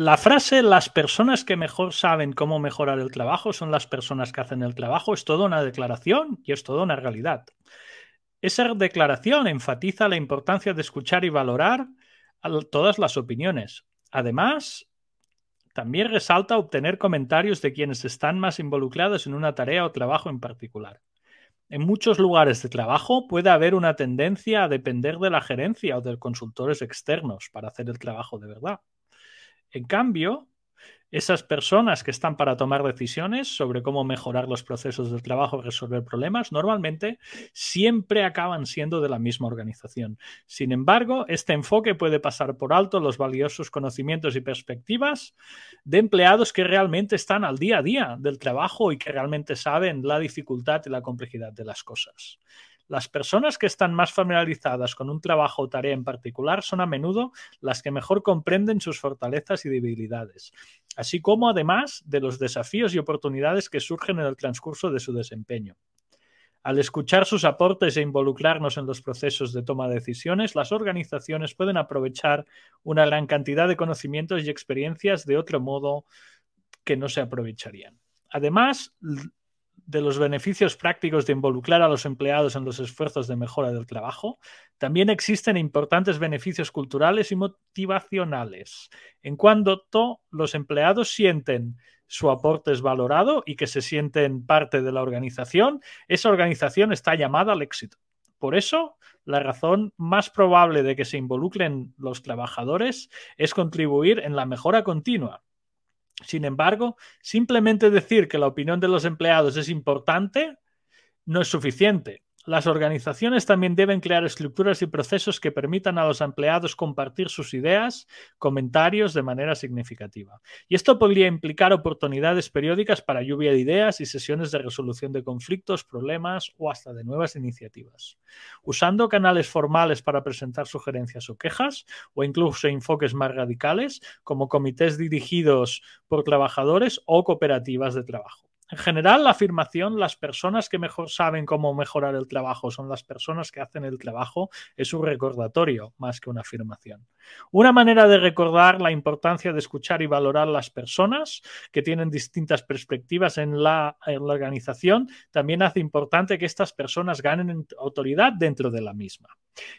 La frase las personas que mejor saben cómo mejorar el trabajo son las personas que hacen el trabajo es toda una declaración y es toda una realidad. Esa declaración enfatiza la importancia de escuchar y valorar todas las opiniones. Además, también resalta obtener comentarios de quienes están más involucrados en una tarea o trabajo en particular. En muchos lugares de trabajo puede haber una tendencia a depender de la gerencia o de consultores externos para hacer el trabajo de verdad. En cambio, esas personas que están para tomar decisiones sobre cómo mejorar los procesos de trabajo y resolver problemas, normalmente siempre acaban siendo de la misma organización. Sin embargo, este enfoque puede pasar por alto los valiosos conocimientos y perspectivas de empleados que realmente están al día a día del trabajo y que realmente saben la dificultad y la complejidad de las cosas. Las personas que están más familiarizadas con un trabajo o tarea en particular son a menudo las que mejor comprenden sus fortalezas y debilidades, así como además de los desafíos y oportunidades que surgen en el transcurso de su desempeño. Al escuchar sus aportes e involucrarnos en los procesos de toma de decisiones, las organizaciones pueden aprovechar una gran cantidad de conocimientos y experiencias de otro modo que no se aprovecharían. Además, de los beneficios prácticos de involucrar a los empleados en los esfuerzos de mejora del trabajo, también existen importantes beneficios culturales y motivacionales. En cuanto los empleados sienten su aporte es valorado y que se sienten parte de la organización, esa organización está llamada al éxito. Por eso, la razón más probable de que se involucren los trabajadores es contribuir en la mejora continua, sin embargo, simplemente decir que la opinión de los empleados es importante no es suficiente. Las organizaciones también deben crear estructuras y procesos que permitan a los empleados compartir sus ideas, comentarios de manera significativa. Y esto podría implicar oportunidades periódicas para lluvia de ideas y sesiones de resolución de conflictos, problemas o hasta de nuevas iniciativas. Usando canales formales para presentar sugerencias o quejas, o incluso enfoques más radicales, como comités dirigidos por trabajadores o cooperativas de trabajo. En general, la afirmación, las personas que mejor saben cómo mejorar el trabajo son las personas que hacen el trabajo, es un recordatorio más que una afirmación. Una manera de recordar la importancia de escuchar y valorar las personas que tienen distintas perspectivas en la, organización también hace importante que estas personas ganen autoridad dentro de la misma.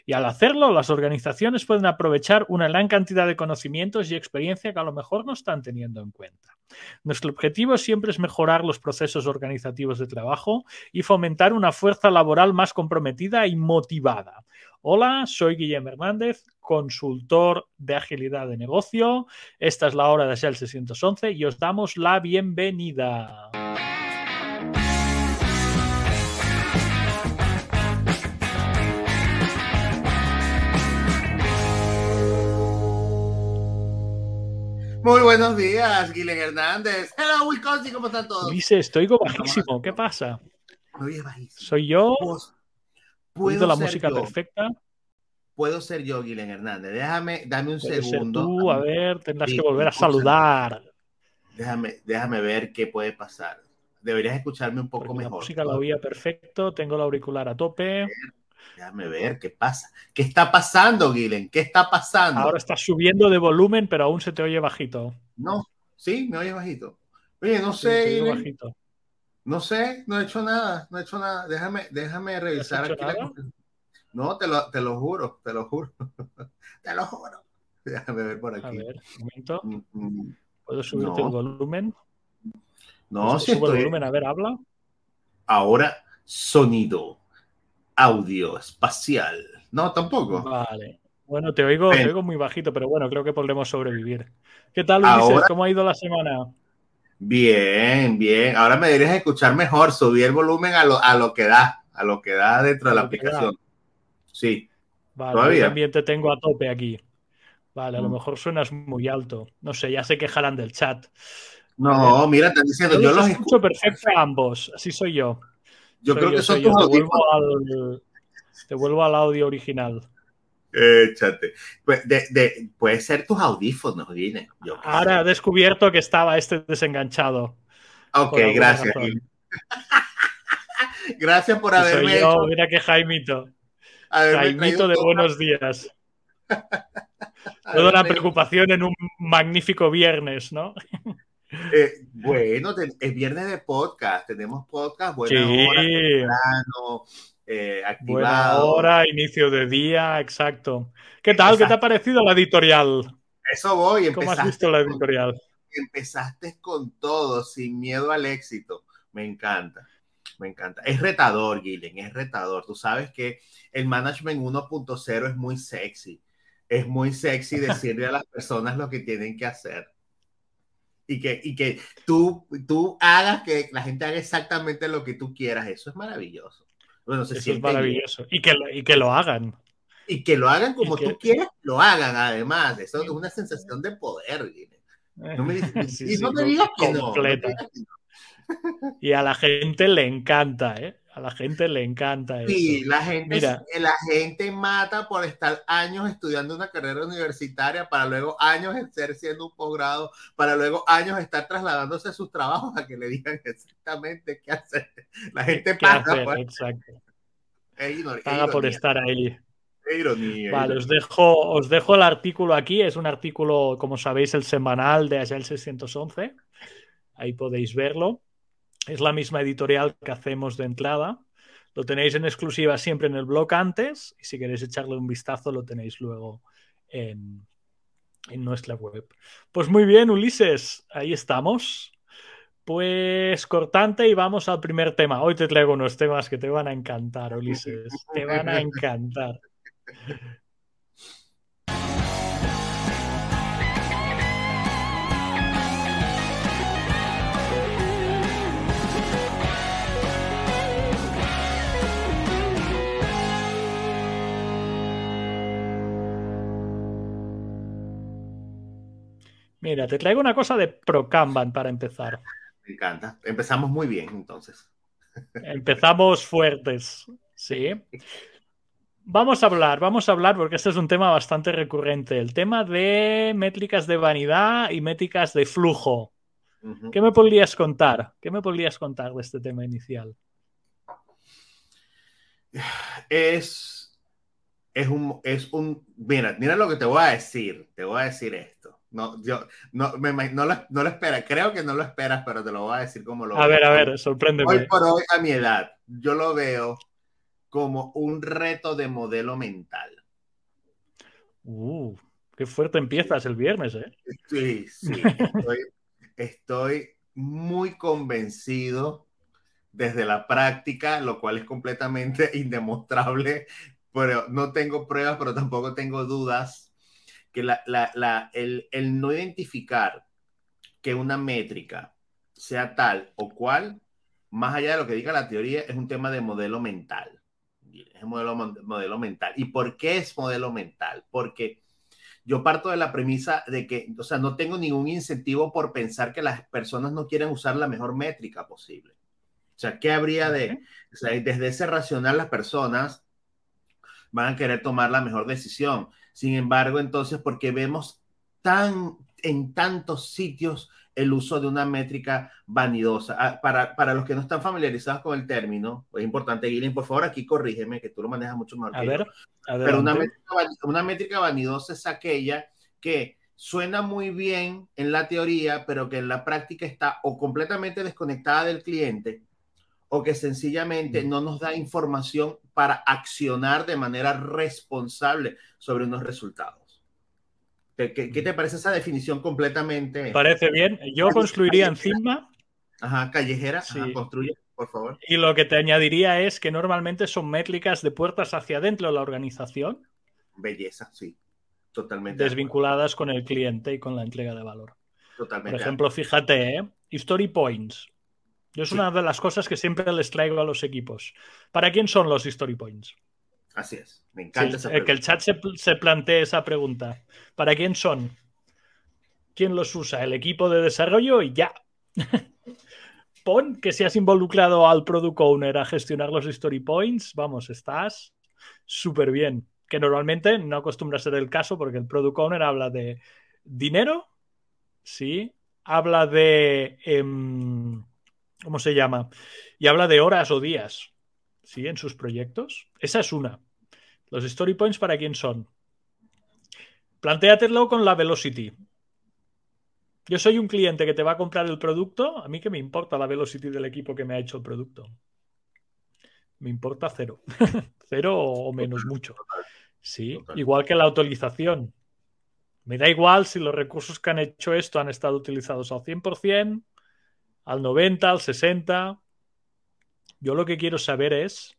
Y al hacerlo, las organizaciones pueden aprovechar una gran cantidad de conocimientos y experiencia que a lo mejor no están teniendo en cuenta. Nuestro objetivo siempre es mejorar los procesos organizativos de trabajo y fomentar una fuerza laboral más comprometida y motivada. Hola, soy Guillermo Hernández, consultor de agilidad de negocio. Esta es la hora de Shell 611 y os damos la bienvenida. Muy buenos días, Guilén Hernández. Hello, Wisconsin, ¿cómo están todos? Dice, estoy bajísimo, ¿qué pasa? ¿Soy yo? ¿Puedo la música perfecta? Puedo ser yo, Guilén Hernández. Déjame, dame un segundo. tú, a ver, tendrás que volver a saludar. Déjame, déjame ver qué puede pasar. Deberías escucharme un poco mejor. La música la oía perfecto, tengo el auricular a tope. Déjame ver qué pasa. ¿Qué está pasando, Guilen? ¿Qué está pasando? Ahora está subiendo de volumen, pero aún se te oye bajito. No, sí, me oye bajito. Oye, no sé. No sé, no he hecho nada, no he hecho nada. Déjame, déjame revisar aquí No, te lo, te lo juro, te lo juro. te lo juro. Déjame ver por aquí. A ver, un momento. ¿Puedo subirte el volumen? No, si estoy... el volumen, a ver, habla. Ahora, sonido audio espacial. No, tampoco. Vale. Bueno, te oigo, te oigo muy bajito, pero bueno, creo que podremos sobrevivir. ¿Qué tal, Ulises? ¿Cómo ha ido la semana? Bien, bien. Ahora me dirías escuchar mejor, subir el volumen a lo, a lo que da, a lo que da dentro de la aplicación. Sí. Vale, Todavía. también te tengo a tope aquí. Vale, a lo mm. mejor suenas muy alto. No sé, ya se quejarán del chat. No, mira, están diciendo, yo, los escucho perfecto a ambos, así soy yo. Yo creo que son tus audífonos. Te vuelvo al audio original. Échate. Pues puede ser tus audífonos, Dine. Ahora he descubierto que estaba este desenganchado. Ok, gracias. gracias por haberme. Mira que Jaimito. Jaimito de buenos días. Toda una preocupación en un magnífico viernes, ¿no? Eh, bueno, es viernes de podcast, tenemos podcast, buena sí. hora, temprano, eh, activado. Buena hora, inicio de día, exacto. ¿Qué tal? ¿Qué te ha parecido la editorial? Eso voy. ¿Cómo has visto la editorial? empezaste con todo, sin miedo al éxito. Me encanta, me encanta. Es retador, Gillen, es retador. Tú sabes que el management 1.0 es muy sexy. Es muy sexy decirle a las personas lo que tienen que hacer. Y que, y que tú, tú hagas que la gente haga exactamente lo que tú quieras. Eso es maravilloso. Bueno, se Eso es maravilloso. Y que, y que lo hagan. Y que lo hagan como tú quieras, lo hagan además. Eso es una sensación de poder. No me, y no me digas que no, Y a la gente le encanta, ¿eh? A la gente le encanta eso. Sí, la gente, la gente mata por estar años estudiando una carrera universitaria para luego años estar siendo un posgrado, para luego años estar trasladándose a sus trabajos a que le digan exactamente qué hacer. La gente paga. Por... Exacto. Paga por estar ahí. Vale, os dejo, os dejo el artículo aquí. Es un artículo, como sabéis, el semanal de Agile 611. Ahí podéis verlo. Es la misma editorial que hacemos de entrada. Lo tenéis en exclusiva siempre en el blog antes y si queréis echarle un vistazo lo tenéis luego en, en nuestra web. Pues muy bien, Ulises, ahí estamos. Pues cortante y vamos al primer tema. Hoy te traigo unos temas que te van a encantar, Ulises. Te van a encantar. Mira, te traigo una cosa de ProCanban para empezar. Me encanta. Empezamos muy bien, entonces. Empezamos fuertes, sí. Vamos a hablar, vamos a hablar, porque este es un tema bastante recurrente, el tema de métricas de vanidad y métricas de flujo. ¿Qué me podrías contar? ¿Qué me podrías contar de este tema inicial? Es, es un, es un, mira, mira lo que te voy a decir, te voy a decir esto. No, yo no, me, no, lo, no lo esperas, creo que no lo esperas, pero te lo voy a decir como lo A ver, a ver, sorpréndeme. Hoy por hoy, a mi edad, yo lo veo como un reto de modelo mental. Uh, qué fuerte empiezas el viernes, ¿eh? Sí, sí. Estoy, muy convencido desde la práctica, lo cual es completamente indemostrable, pero no tengo pruebas, pero tampoco tengo dudas, que el, el no identificar que una métrica sea tal o cual, más allá de lo que diga la teoría, es un tema de modelo mental es modelo, modelo mental. ¿Y por qué es modelo mental? Porque yo parto de la premisa de que, o sea, no tengo ningún incentivo por pensar que las personas no quieren usar la mejor métrica posible. O sea, ¿qué habría de, o sea, desde ese racional las personas van a querer tomar la mejor decisión? Sin embargo, entonces, porque vemos tan en tantos sitios el uso de una métrica vanidosa. Ah, para, para los que no están familiarizados con el término, es importante, Guilherme, por favor, aquí corrígeme, que tú lo manejas mucho mejor. A ver, Pero una métrica, una métrica vanidosa es aquella que suena muy bien en la teoría, pero que en la práctica está o completamente desconectada del cliente o que sencillamente no nos da información para accionar de manera responsable sobre unos resultados. ¿Qué, te parece esa definición completamente? Parece bien. Yo construiría encima. Ajá, callejera. Sí. construye, por favor. Y lo que te añadiría es que normalmente son métricas de puertas hacia adentro de la organización. Belleza, sí. Totalmente. Desvinculadas con el cliente y con la entrega de valor. Totalmente. Por ejemplo, fíjate, ¿eh? Story Points. Yo es una de las cosas que siempre les traigo a los equipos. ¿Para quién son los Story Points? Así es, me encanta Que el chat se, se plantee esa pregunta. ¿Para quién son? ¿Quién los usa? El equipo de desarrollo y ya. Pon que si has involucrado al product owner a gestionar los story points, vamos, estás súper bien. Que normalmente no acostumbra a ser el caso porque el product owner habla de dinero, sí, habla de... Em, ¿Cómo se llama? Y habla de horas o días. ¿sí? En sus proyectos. Esa es una. Los story points, ¿para quién son? Plantéatelo con la velocity. Yo soy un cliente que te va a comprar el producto. A mí que me importa la velocity del equipo que me ha hecho el producto. Me importa cero. cero o menos mucho. Sí, igual que la autorización. Me da igual si los recursos que han hecho esto han estado utilizados al 100%, al 90%, al 60%. Yo lo que quiero saber es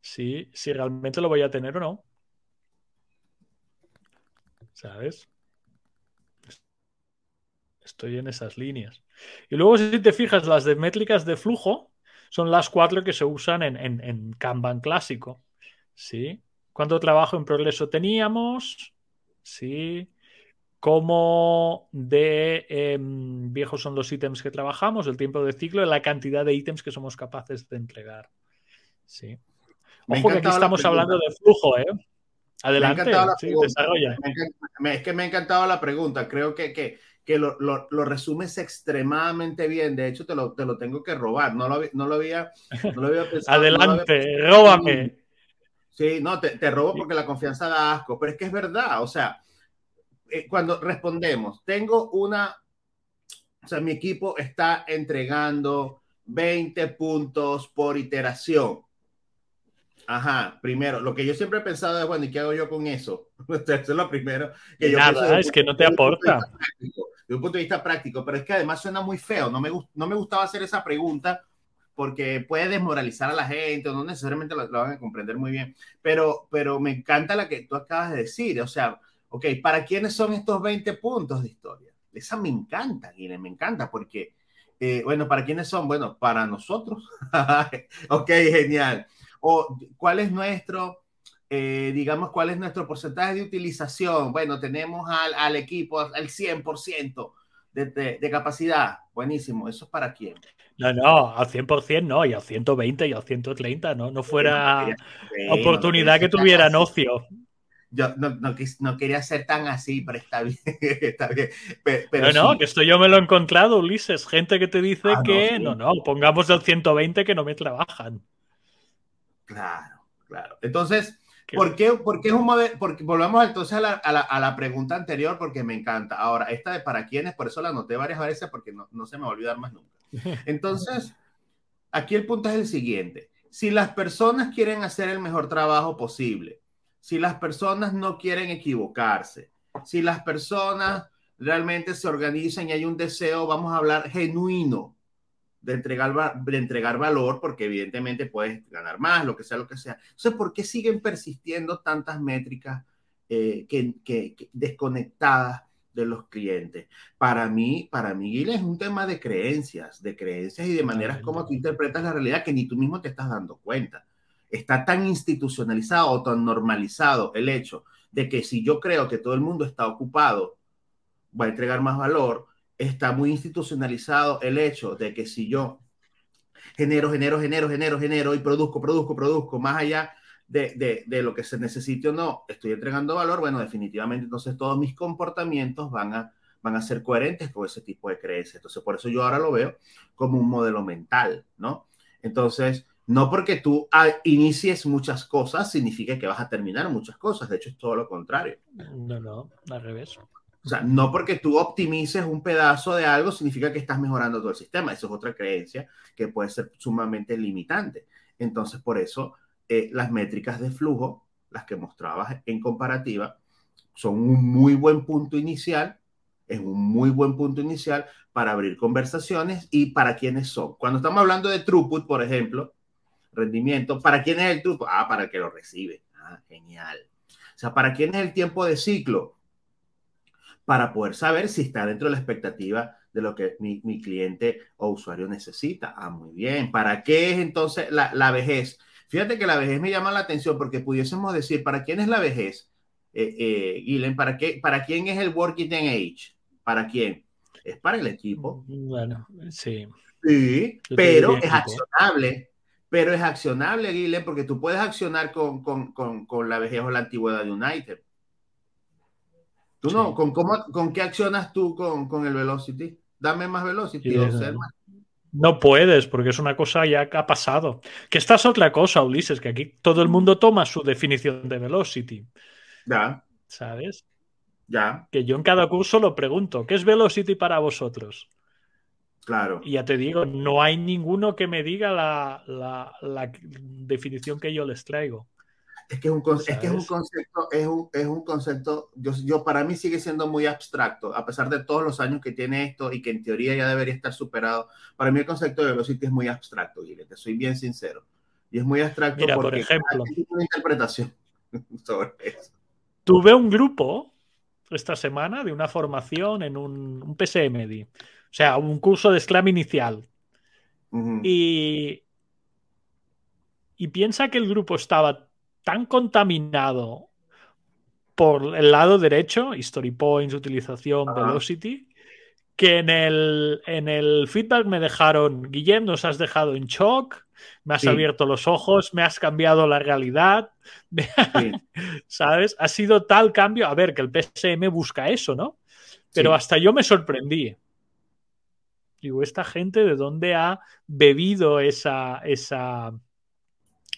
si, si realmente lo voy a tener o no. ¿Sabes? Estoy en esas líneas. Y luego, si te fijas, las de métricas de flujo son las cuatro que se usan en, en Kanban clásico. ¿Sí? ¿Cuánto trabajo en progreso teníamos? Sí. ¿Cómo de em, viejos son los ítems que trabajamos, el tiempo de ciclo y la cantidad de ítems que somos capaces de entregar? Sí. Ojo que aquí estamos hablando de flujo, ¿eh? Adelante, sí, desarrolla. es que me ha encantado la pregunta. Creo que, que, que lo, lo, lo, resumes extremadamente bien. De hecho, te lo, te lo tengo que robar. No lo, no lo, había, no lo había pensado. Adelante, róbame. Sí, no, te, te, robo porque la confianza da asco, pero es que es verdad, o sea, eh, cuando respondemos, tengo una, o sea, mi equipo está entregando 20 puntos por iteración. Ajá, primero, lo que yo siempre he pensado es, bueno, ¿y qué hago yo con eso? eso es lo primero que yo Nada, es que no te aporta. De un punto de vista práctico, pero es que además suena muy feo, no me, no me gustaba hacer esa pregunta porque puede desmoralizar a la gente, o no necesariamente lo, van a comprender muy bien, pero, pero me encanta la que tú acabas de decir, o sea, ok, ¿para quiénes son estos 20 puntos de historia? Esa me encanta, Guilherme, me encanta, porque, eh, bueno, ¿para quiénes son? Bueno, para nosotros. ok, genial. O cuál es nuestro, eh, digamos, cuál es nuestro porcentaje de utilización. Bueno, tenemos al, al equipo al 100% de, de, de capacidad. Buenísimo, ¿eso es para quién? No, no, al 100% no, y al 120 y al 130, ¿no? No fuera oportunidad que tuvieran ocio. Yo no, no, no, quería ser tan así, pero está bien. está bien. Pero, no, que esto yo me lo he encontrado, Ulises. Gente que te dice ah, que no, no, pongamos el 120 que no me trabajan. Claro, claro. Entonces, ¿Por qué, es un modelo? Porque volvamos entonces a la, a, la, pregunta anterior porque me encanta. Ahora, esta de para quiénes, por eso la anoté varias veces porque no, no se me va a olvidar más nunca. Entonces, aquí el punto es el siguiente. Si las personas quieren hacer el mejor trabajo posible, si las personas no quieren equivocarse, si las personas realmente se organizan y hay un deseo, vamos a hablar genuino de entregar, de entregar valor, porque evidentemente puedes ganar más, lo que sea, lo que sea. Entonces, ¿por qué siguen persistiendo tantas métricas eh, que, que, desconectadas de los clientes? Para mí, para mí, es un tema de creencias, de creencias y de maneras como tú interpretas la realidad que ni tú mismo te estás dando cuenta. Está tan institucionalizado o tan normalizado el hecho de que si yo creo que todo el mundo está ocupado, va a entregar más valor, está muy institucionalizado el hecho de que si yo genero, genero, genero, genero, genero y produzco, produzco, produzco, más allá de, de, lo que se necesite o no, estoy entregando valor, bueno, definitivamente entonces todos mis comportamientos van a, van a ser coherentes con ese tipo de creencias. Entonces, por eso yo ahora lo veo como un modelo mental, ¿no? Entonces, no porque tú inicies muchas cosas significa que vas a terminar muchas cosas, de hecho es todo lo contrario. No, no, al revés. O sea, no porque tú optimices un pedazo de algo significa que estás mejorando todo el sistema. Eso es otra creencia que puede ser sumamente limitante. Entonces, por eso eh, las métricas de flujo, las que mostrabas en comparativa, son un muy buen punto inicial. Es un muy buen punto inicial para abrir conversaciones y para quiénes son. Cuando estamos hablando de throughput, por ejemplo, rendimiento, ¿para quién es el throughput? Ah, para el que lo recibe. Ah, genial. O sea, ¿para quién es el tiempo de ciclo? para poder saber si está dentro de la expectativa de lo que mi, mi cliente o usuario necesita. Ah, muy bien. ¿Para qué es entonces la, la, vejez? Fíjate que la vejez me llama la atención porque pudiésemos decir, ¿para quién es la vejez? Eh, eh ¿para, qué, ¿para quién es el working age? ¿Para quién? Es para el equipo. Bueno, sí. Sí, pero es accionable. Pero es accionable, Guilén, porque tú puedes accionar con, con, con, con la vejez o la antigüedad de un ítem. Tú no, ¿con, cómo, ¿con qué accionas tú con, con el Velocity? Dame más Velocity. No puedes, porque es una cosa ya que ha pasado. Que esta es otra cosa, Ulises, que aquí todo el mundo toma su definición de Velocity. Ya. ¿Sabes? Ya. Que yo en cada curso lo pregunto, ¿qué es Velocity para vosotros? Claro. Y ya te digo, no hay ninguno que me diga la, definición que yo les traigo. Es que es un, es que es un concepto, es un, es un concepto, yo, yo, para mí sigue siendo muy abstracto, a pesar de todos los años que tiene esto y que en teoría ya debería estar superado. Para mí el concepto de velocity es muy abstracto, y te soy bien sincero. Y es muy abstracto Mira, por ejemplo, una interpretación sobre eso. Tuve un grupo esta semana de una formación en un, un PSMD o sea, un curso de Scrum inicial. y, y piensa que el grupo estaba tan contaminado por el lado derecho, History Points, utilización, Velocity, que en el, en el feedback me dejaron, Guillem, nos has dejado en shock, me has abierto los ojos, me has cambiado la realidad, ¿sabes? Ha sido tal cambio, a ver, que el PSM busca eso, ¿no? Pero hasta yo me sorprendí. Digo, esta gente de dónde ha bebido esa, esa,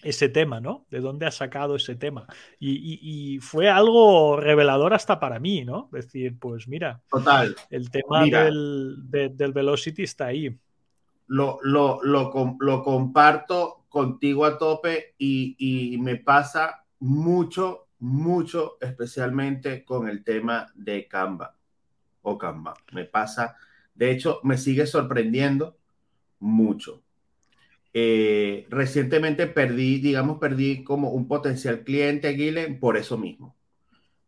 ese tema, ¿no? ¿De dónde ha sacado ese tema? Y, fue algo revelador hasta para mí, ¿no? Decir, pues mira, Total. el tema del, del, velocity está ahí. Lo, lo, lo, comparto contigo a tope y, y me pasa mucho, mucho, especialmente con el tema de Canva o Canva. Me pasa de hecho, me sigue sorprendiendo mucho. Eh, recientemente perdí, digamos, perdí como un potencial cliente, Aguile, por eso mismo.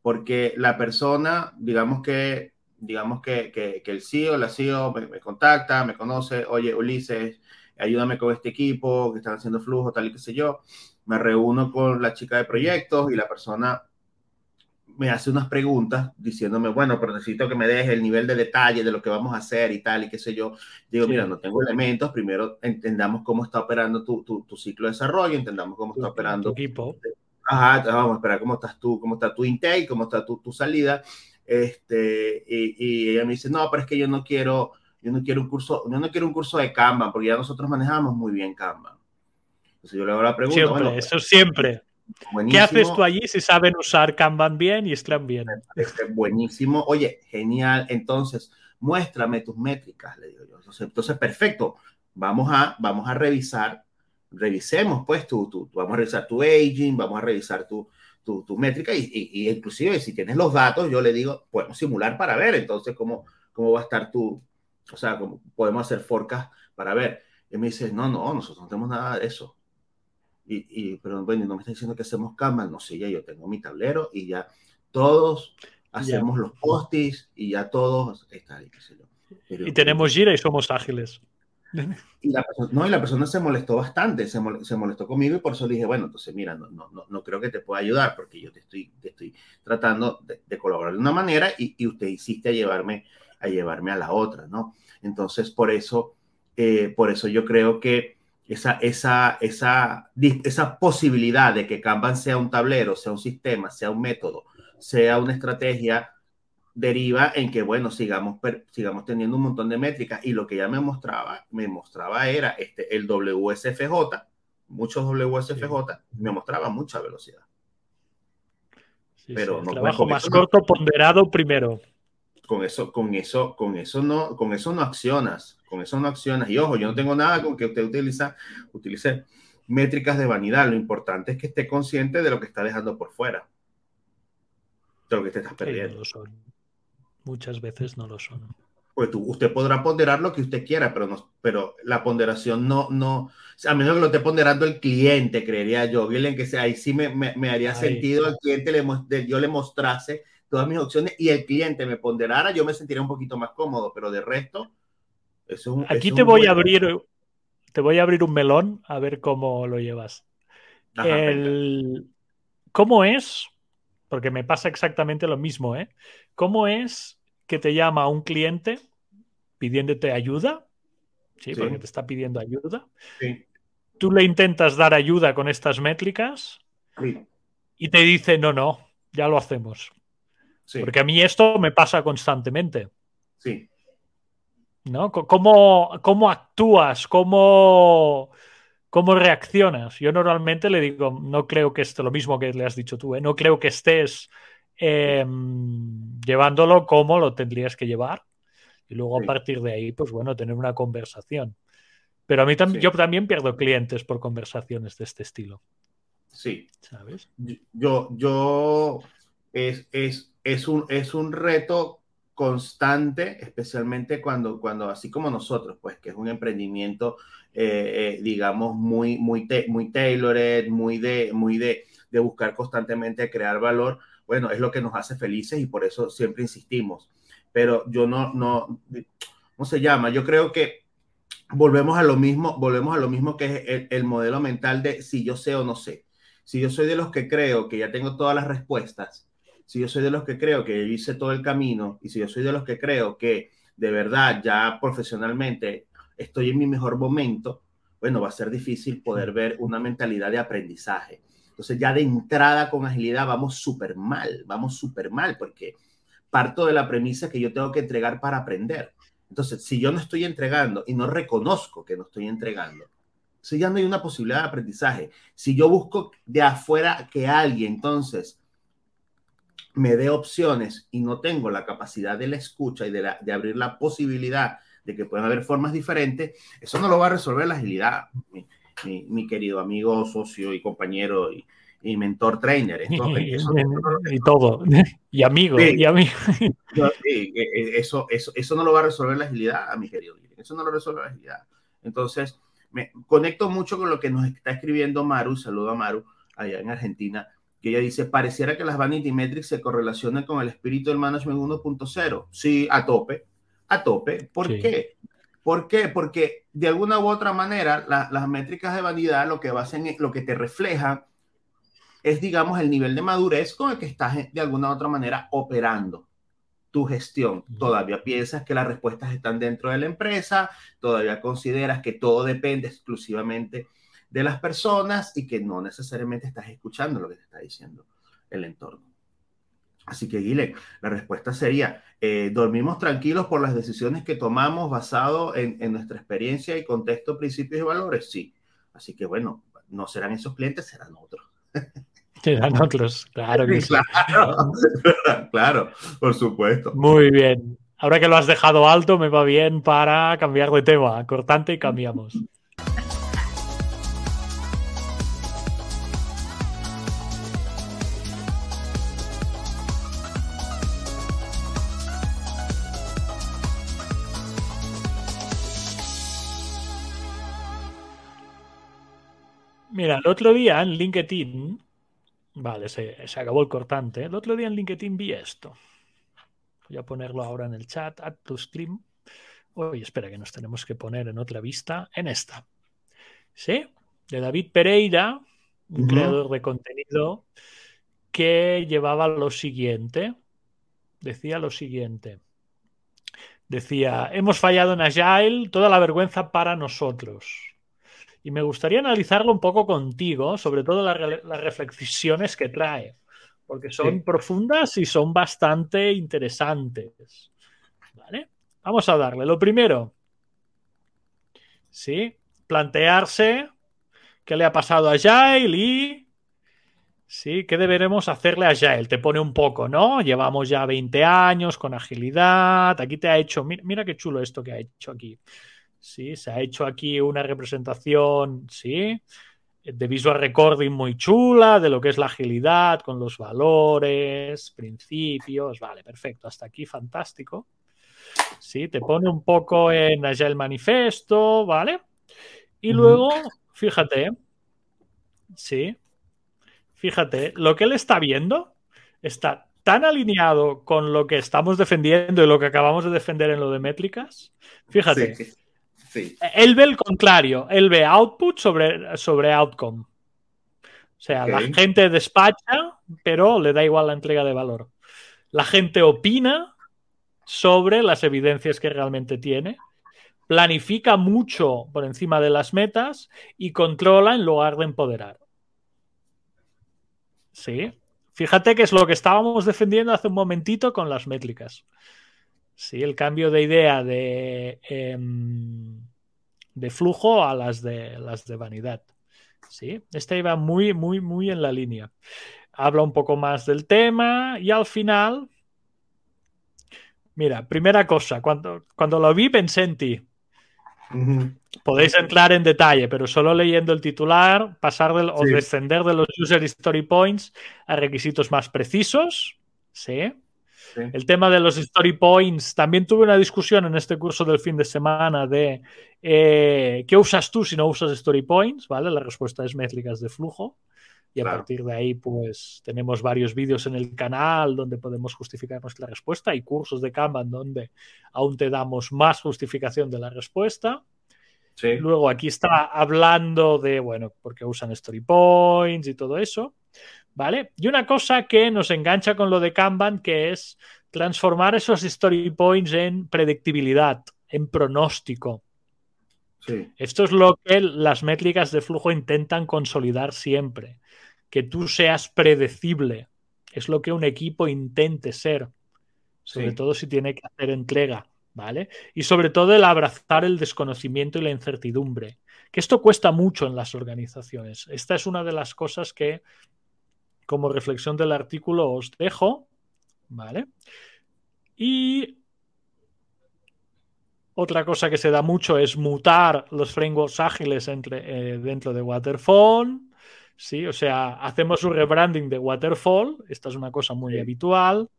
Porque la persona, digamos que, digamos que, que, el CEO, la CEO me, me, contacta, me conoce, oye, Ulises, ayúdame con este equipo que están haciendo flujo, tal y qué sé yo. Me reúno con la chica de proyectos y la persona me hace unas preguntas diciéndome, bueno, pero necesito que me deje el nivel de detalle de lo que vamos a hacer y tal, y qué sé yo. Digo, mira, no tengo elementos, primero entendamos cómo está operando tu, tu, tu ciclo de desarrollo, entendamos cómo está operando tu equipo. Ajá, vamos a esperar cómo estás tú, cómo está tu intake, cómo está tu, tu salida. Este, y, y, ella me dice, no, pero es que yo no quiero, yo no quiero un curso, yo no quiero un curso de Kanban, porque ya nosotros manejamos muy bien Kanban. Entonces yo le hago la pregunta. Siempre, bueno, eso siempre. ¿Qué haces tú allí si saben usar Kanban bien y Scrum bien? Buenísimo. Oye, genial. Entonces, muéstrame tus métricas, le digo yo. Entonces, perfecto. Vamos a, vamos a revisar, revisemos pues tu, tu, vamos a revisar tu aging, vamos a revisar tu, tu, tu métrica y, y, inclusive si tienes los datos, yo le digo, podemos simular para ver entonces cómo, cómo va a estar tu, o sea, cómo podemos hacer forecast para ver. Y me dice, no, no, nosotros no tenemos nada de eso. Y, pero bueno, no me está diciendo que hacemos Kanban, no sé, ya yo tengo mi tablero y ya todos hacemos los postis y ya todos está ahí, qué sé yo. y tenemos gira y somos ágiles. Y la, no, y la persona se molestó bastante, se, molestó conmigo y por eso le dije, bueno, entonces mira, no, no, no, creo que te pueda ayudar porque yo te estoy, te estoy tratando de, colaborar de una manera y, y, usted insiste a llevarme, a llevarme a la otra, ¿no? Entonces, por eso, eh, por eso yo creo que esa, esa, esa, esa posibilidad de que Kanban sea un tablero, sea un sistema, sea un método, sea una estrategia, deriva en que, bueno, sigamos, sigamos teniendo un montón de métricas. Y lo que ya me mostraba, me mostraba era este, el WSFJ, muchos WSFJ, me mostraba mucha velocidad. pero no, trabajo más corto ponderado primero. Con eso, con eso, con eso no, con eso no accionas con eso no accionas. Y ojo, yo no tengo nada con que usted utiliza, utilice métricas de vanidad. Lo importante es que esté consciente de lo que está dejando por fuera. De lo que te estás perdiendo. son. Muchas veces no lo son. Pues tú, usted podrá ponderar lo que usted quiera, pero, no, pero la ponderación no, no, a menos que lo esté ponderando el cliente, creería yo. Bien, que sea, ahí sí me, me, haría sentido al cliente, le, yo le mostrase todas mis opciones y el cliente me ponderara, yo me sentiría un poquito más cómodo, pero de resto, Aquí te voy a abrir, te voy a abrir un melón a ver cómo lo llevas. ¿Cómo es? Porque me pasa exactamente lo mismo, ¿eh? ¿Cómo es que te llama un cliente pidiéndote ayuda? Sí, porque te está pidiendo ayuda. Tú le intentas dar ayuda con estas métricas y te dice, no, no, ya lo hacemos. Porque a mí esto me pasa constantemente. Sí. ¿No? ¿Cómo, cómo actúas? ¿Cómo, ¿Cómo reaccionas? Yo normalmente le digo, no creo que esté lo mismo que le has dicho tú, ¿eh? no creo que estés em, llevándolo como lo tendrías que llevar y luego a partir de ahí, pues bueno, tener una conversación. Pero a mí también, yo también pierdo clientes por conversaciones de este estilo. Sí. ¿Sabes? Yo, yo, es, es, es, un, es un reto constante, especialmente cuando, cuando así como nosotros, pues que es un emprendimiento, eh, eh, digamos, muy, muy, muy tailored, muy de, muy de, de buscar constantemente crear valor, bueno, es lo que nos hace felices y por eso siempre insistimos. Pero yo no, no, ¿cómo se llama? Yo creo que volvemos a lo mismo, volvemos a lo mismo que es el, el modelo mental de si yo sé o no sé. Si yo soy de los que creo que ya tengo todas las respuestas, si yo soy de los que creo que hice todo el camino y si yo soy de los que creo que de verdad ya profesionalmente estoy en mi mejor momento, bueno, va a ser difícil poder ver una mentalidad de aprendizaje. Entonces ya de entrada con agilidad vamos súper mal, vamos súper mal porque parto de la premisa que yo tengo que entregar para aprender. Entonces, si yo no estoy entregando y no reconozco que no estoy entregando, si ya no hay una posibilidad de aprendizaje. Si yo busco de afuera que alguien entonces me dé opciones y no tengo la capacidad de la escucha y de, abrir la posibilidad de que puedan haber formas diferentes, eso no lo va a resolver la agilidad, mi, querido amigo, socio y compañero y, mentor trainer. y, todo, y amigo, y amigo. E, e, eso, eso, eso no lo va a resolver la agilidad, mi querido. Eso no lo resuelve la agilidad. Entonces, me conecto mucho con lo que nos está escribiendo Maru, saludo a Maru, allá en Argentina, que ella dice, pareciera que las vanity metrics se correlacionan con el espíritu del management 1.0. Sí, a tope, a tope. ¿Por qué? ¿Por qué? Porque de alguna u otra manera las métricas de vanidad lo que, hacen, lo que te reflejan es, digamos, el nivel de madurez con el que estás de alguna u otra manera operando tu gestión. Todavía piensas que las respuestas están dentro de la empresa, todavía consideras que todo depende exclusivamente de las personas y que no necesariamente estás escuchando lo que te está diciendo el entorno. Así que, Guile, la respuesta sería, eh, ¿dormimos tranquilos por las decisiones que tomamos basado en, nuestra experiencia y contexto, principios y valores? Sí. Así que, bueno, no serán esos clientes, serán otros. Serán otros, claro que sí. Claro, claro, por supuesto. Muy bien. Ahora que lo has dejado alto, me va bien para cambiar de tema. Cortante y cambiamos. Mira, el otro día en LinkedIn, vale, se, acabó el cortante. El otro día en LinkedIn vi esto. Voy a ponerlo ahora en el chat, add to stream. Uy, espera que nos tenemos que poner en otra vista, en esta. ¿Sí? De David Pereira, un creador de contenido, que llevaba lo siguiente. Decía lo siguiente. Decía, hemos fallado en Agile, toda la vergüenza para nosotros y me gustaría analizarlo un poco contigo, sobre todo las, reflexiones que trae, porque son profundas y son bastante interesantes. ¿Vale? Vamos a darle. Lo primero, ¿sí? Plantearse qué le ha pasado a Jail y Sí, ¿qué deberemos hacerle a Jael? Te pone un poco, ¿no? Llevamos ya 20 años con agilidad. Aquí te ha hecho, mira, mira, qué chulo esto que ha hecho aquí. Sí, se ha hecho aquí una representación, sí, de visual recording muy chula de lo que es la agilidad con los valores, principios. Vale, perfecto. Hasta aquí, fantástico. Sí, te pone un poco en el Manifesto, ¿vale? Y luego, fíjate, sí, fíjate, lo que él está viendo está tan alineado con lo que estamos defendiendo y lo que acabamos de defender en lo de métricas. Fíjate, él ve el contrario, él ve output sobre, sobre outcome. O sea, la gente despacha, pero le da igual la entrega de valor. La gente opina sobre las evidencias que realmente tiene, planifica mucho por encima de las metas y controla en lugar de empoderar. Sí. Fíjate que es lo que estábamos defendiendo hace un momentito con las métricas. Sí, el cambio de idea de, em, de flujo a las de, las de vanidad. Sí, esta iba muy, muy, muy en la línea. habla un poco más del tema y al final, mira, primera cosa, cuando, cuando lo vi pensé en ti. Podéis entrar en detalle, pero solo leyendo el titular, pasar del, o descender de los user story points a requisitos más precisos. ¿sí? El tema de los story points, también tuve una discusión en este curso del fin de semana de eh, qué usas tú si no usas story points, ¿vale? La respuesta es métricas de flujo. Y a partir de ahí, pues tenemos varios vídeos en el canal donde podemos justificar nuestra respuesta y cursos de Kanban donde aún te damos más justificación de la respuesta. Luego aquí está hablando de, bueno, porque usan story points y todo eso. ¿Vale? Y una cosa que nos engancha con lo de Kanban, que es transformar esos story points en predictibilidad, en pronóstico. Esto es lo que las métricas de flujo intentan consolidar siempre, que tú seas predecible. Es lo que un equipo intente ser, sobre todo si tiene que hacer entrega, ¿vale? Y sobre todo el abrazar el desconocimiento y la incertidumbre, que esto cuesta mucho en las organizaciones. Esta es una de las cosas que como reflexión del artículo os dejo, ¿vale? Y otra cosa que se da mucho es mutar los frameworks ágiles entre, eh, dentro de Waterfall. Sí, o sea, hacemos un rebranding de Waterfall. Esta es una cosa muy habitual.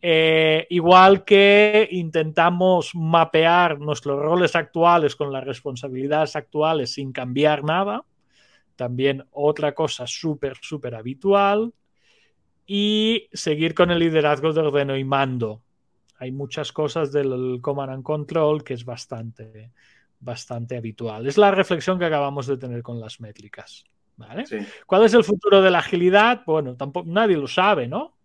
Eh, igual que intentamos mapear nuestros roles actuales con las responsabilidades actuales sin cambiar nada. También otra cosa súper, súper habitual. Y seguir con el liderazgo de ordeno y mando. Hay muchas cosas del Command and Control que es bastante, bastante habitual. Es la reflexión que acabamos de tener con las métricas. ¿vale? ¿Cuál es el futuro de la agilidad? Bueno, tampoco nadie lo sabe, ¿no?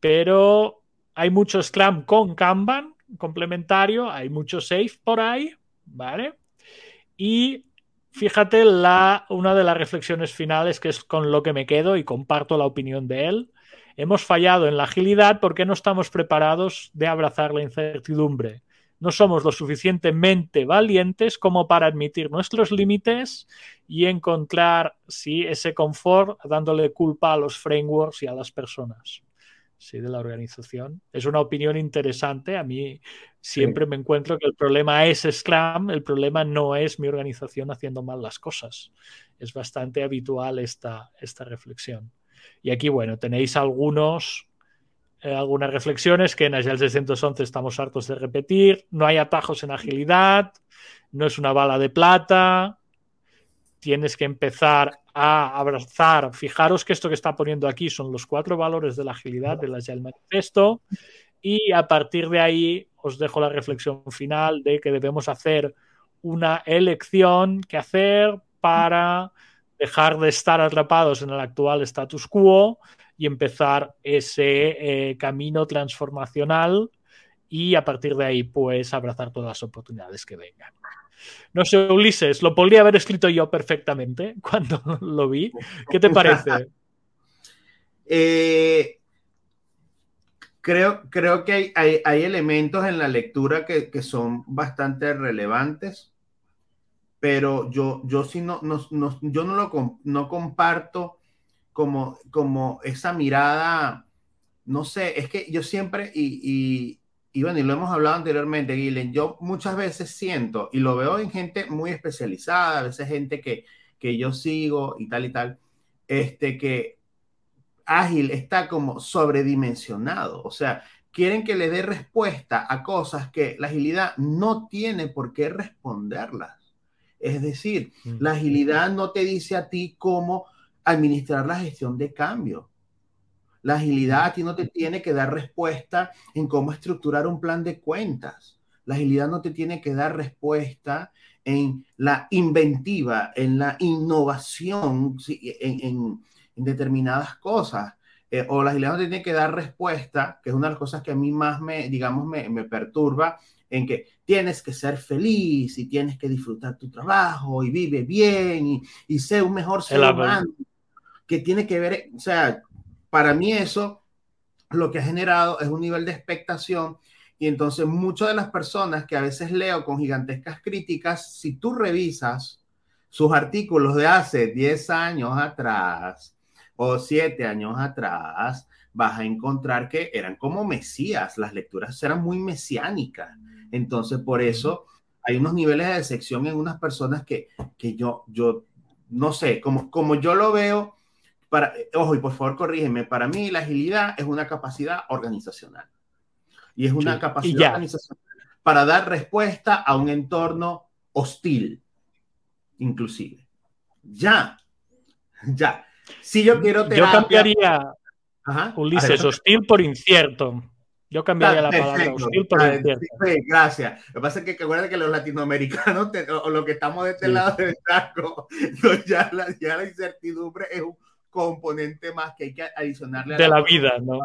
Pero hay mucho Scrum con Kanban complementario, hay mucho Safe por ahí, ¿vale? Y Fíjate la, una de las reflexiones finales que es con lo que me quedo y comparto la opinión de él. Hemos fallado en la agilidad porque no estamos preparados de abrazar la incertidumbre. No somos lo suficientemente valientes como para admitir nuestros límites y encontrar sí, ese confort dándole culpa a los frameworks y a las personas sí, de la organización. Es una opinión interesante. A mí siempre me encuentro que el problema es Scrum, el problema no es mi organización haciendo mal las cosas. Es bastante habitual esta, esta reflexión. Y aquí, bueno, tenéis algunos, eh, algunas reflexiones que en Agile 611 estamos hartos de repetir. No hay atajos en agilidad, no es una bala de plata, tienes que empezar a abrazar. Fijaros que esto que está poniendo aquí son los cuatro valores de la agilidad del Agile Manifesto y a partir de ahí os dejo la reflexión final de que debemos hacer una elección que hacer para dejar de estar atrapados en el actual status quo y empezar ese eh, camino transformacional y a partir de ahí pues abrazar todas las oportunidades que vengan. No sé, Ulises, lo podría haber escrito yo perfectamente cuando lo vi. ¿Qué te parece? Eh, creo, creo que hay, hay, elementos en la lectura que, que, son bastante relevantes, pero yo, yo sí no, no, no yo no lo no comparto como, como esa mirada, no sé, es que yo siempre, y bueno, y lo hemos hablado anteriormente, Guilen, yo muchas veces siento, y lo veo en gente muy especializada, a veces gente que, que yo sigo y tal y tal, este que ágil está como sobredimensionado, o sea, quieren que le dé respuesta a cosas que la agilidad no tiene por qué responderlas. Es decir, la agilidad no te dice a ti cómo administrar la gestión de cambio. La agilidad a ti no te tiene que dar respuesta en cómo estructurar un plan de cuentas. La agilidad no te tiene que dar respuesta en la inventiva, en la innovación, en, determinadas cosas. Eh, o la agilidad no te tiene que dar respuesta, que es una de las cosas que a mí más me, digamos, me, perturba, en que tienes que ser feliz y tienes que disfrutar tu trabajo y vive bien y, y ser un mejor ser humano, que tiene que ver, o sea, para mí eso lo que ha generado es un nivel de expectación y entonces muchas de las personas que a veces leo con gigantescas críticas, si tú revisas sus artículos de hace 10 años atrás, o siete años atrás, vas a encontrar que eran como mesías, las lecturas eran muy mesiánicas. Entonces, por eso hay unos niveles de decepción en unas personas que, que yo, yo, no sé, como, como yo lo veo, para, ojo, y por favor corrígeme, para mí la agilidad es una capacidad organizacional. Y es una capacidad organizacional para dar respuesta a un entorno hostil, inclusive. Ya, ya. Si yo quiero Yo cambiaría, Ulises, hostil por incierto. Yo cambiaría la palabra hostil por incierto. gracias. Lo que pasa es que acuérdate que los latinoamericanos, o los que estamos de este lado del saco, ya, la, ya la incertidumbre es un componente más que hay que adicionarle a de la, vida, ¿no?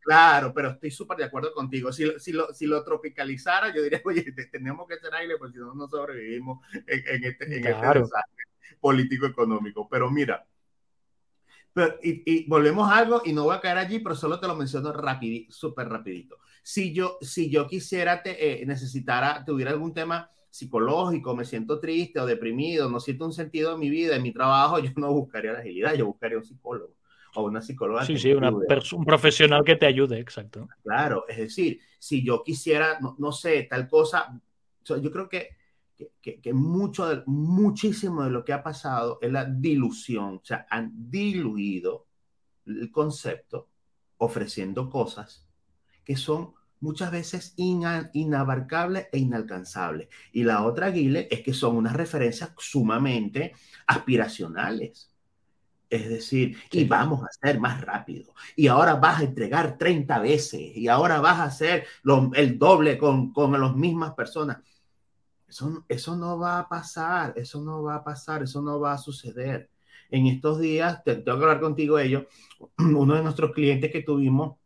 Claro, pero estoy súper de acuerdo contigo. Si, si, lo, si lo tropicalizara, yo diría, oye, tenemos que hacer aire porque si no, no sobrevivimos en, este, en este desastre político-económico. Pero mira, y, volvemos a algo y no voy a caer allí, pero solo te lo menciono rapidito, súper rapidito. Si yo, si yo quisiera, te, eh, necesitara, tuviera algún tema psicológico, me siento triste o deprimido, no siento un sentido en mi vida, en mi trabajo, yo no buscaría la agilidad, yo buscaría un psicólogo o una psicóloga. Sí, sí, un profesional que te ayude, exacto. Claro, es decir, si yo quisiera, no, no sé, tal cosa, yo creo que, que, que, mucho, muchísimo de lo que ha pasado es la dilución, o sea, han diluido el concepto ofreciendo cosas que son muchas veces inabarcables e inalcanzables. Y la otra, Guile, es que son unas referencias sumamente aspiracionales. Es decir, y vamos a ser más rápido. Y ahora vas a entregar 30 veces. Y ahora vas a hacer el doble con, con las mismas personas. Eso, eso no va a pasar. Eso no va a pasar. Eso no va a suceder. En estos días, tengo que hablar contigo ellos. Uno de nuestros clientes que tuvimos,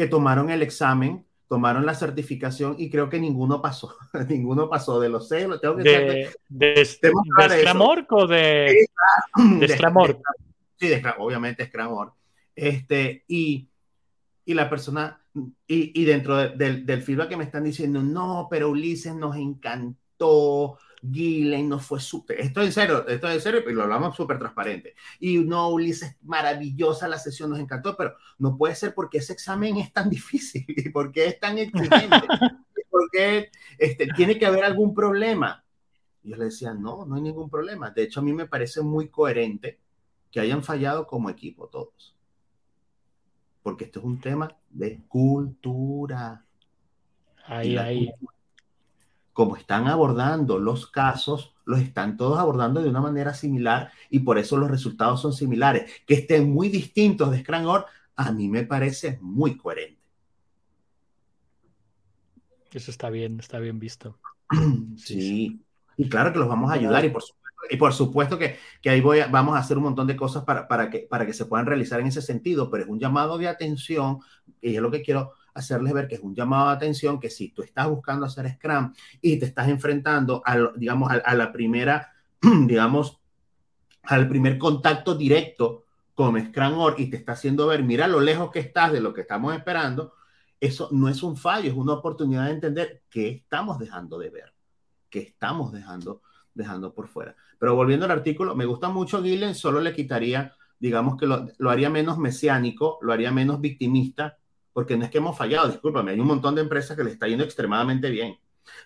que tomaron el examen, tomaron la certificación y creo que ninguno pasó. ninguno pasó de los seis. Tengo que de, de, de, Scramorg o de, de, Scramorg? Sí, de, obviamente Scramorg. Este, y, y la persona, y, y dentro del, del feedback que me están diciendo, no, pero Ulises nos encantó, Gillen no fue súper, esto en serio, esto es en serio, y lo hablamos súper transparente. Y no, Ulises, maravillosa la sesión, nos encantó, pero no puede ser porque ese examen es tan difícil y porque es tan exigente, porque este, tiene que haber algún problema. Y yo le decía, no, no hay ningún problema. De hecho, a mí me parece muy coherente que hayan fallado como equipo todos. Porque esto es un tema de cultura. Ahí, ahí como están abordando los casos, los están todos abordando de una manera similar y por eso los resultados son similares. Que estén muy distintos de Scrum a mí me parece muy coherente. Eso está bien, está bien visto. Sí, y claro que los vamos a ayudar y por supuesto, y por supuesto que, que ahí voy vamos a hacer un montón de cosas para, para, que, para que se puedan realizar en ese sentido, pero es un llamado de atención y es lo que quiero hacerles ver que es un llamado de atención, que si tú estás buscando hacer Scrum y te estás enfrentando a, digamos, a, la primera, digamos, al primer contacto directo con Scrum y te está haciendo ver, mira lo lejos que estás de lo que estamos esperando, eso no es un fallo, es una oportunidad de entender qué estamos dejando de ver, qué estamos dejando, dejando por fuera. Pero volviendo al artículo, me gusta mucho Gillen, solo le quitaría, digamos que lo, lo haría menos mesiánico, lo haría menos victimista, porque no es que hemos fallado, discúlpame, hay un montón de empresas que le está yendo extremadamente bien,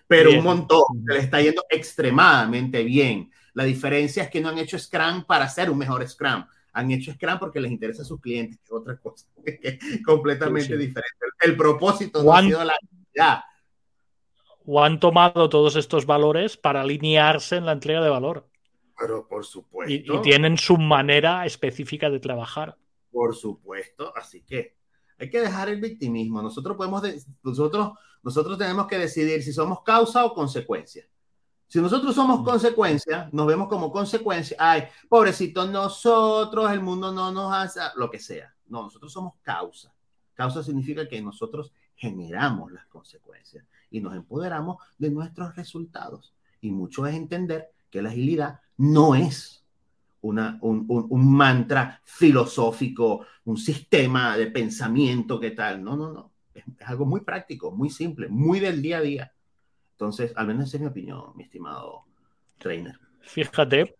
pero un montón que le está yendo extremadamente bien. La diferencia es que no han hecho Scrum para ser un mejor Scrum, han hecho Scrum porque les interesa a sus clientes, que es otra cosa, completamente diferente. El propósito no ha sido la actividad. O han tomado todos estos valores para alinearse en la entrega de valor. Pero por supuesto. y tienen su manera específica de trabajar. Por supuesto, así que hay que dejar el victimismo. Nosotros podemos, nosotros, nosotros tenemos que decidir si somos causa o consecuencia. Si nosotros somos consecuencia, nos vemos como consecuencia, ay, pobrecito nosotros, el mundo no nos hace, lo que sea. No, nosotros somos causa. Causa significa que nosotros generamos las consecuencias y nos empoderamos de nuestros resultados. Y mucho es entender que la agilidad no es un, mantra filosófico, un sistema de pensamiento, ¿qué tal? No, no, no. Es, algo muy práctico, muy simple, muy del día a día. Entonces, al menos esa es mi opinión, mi estimado trainer. Fíjate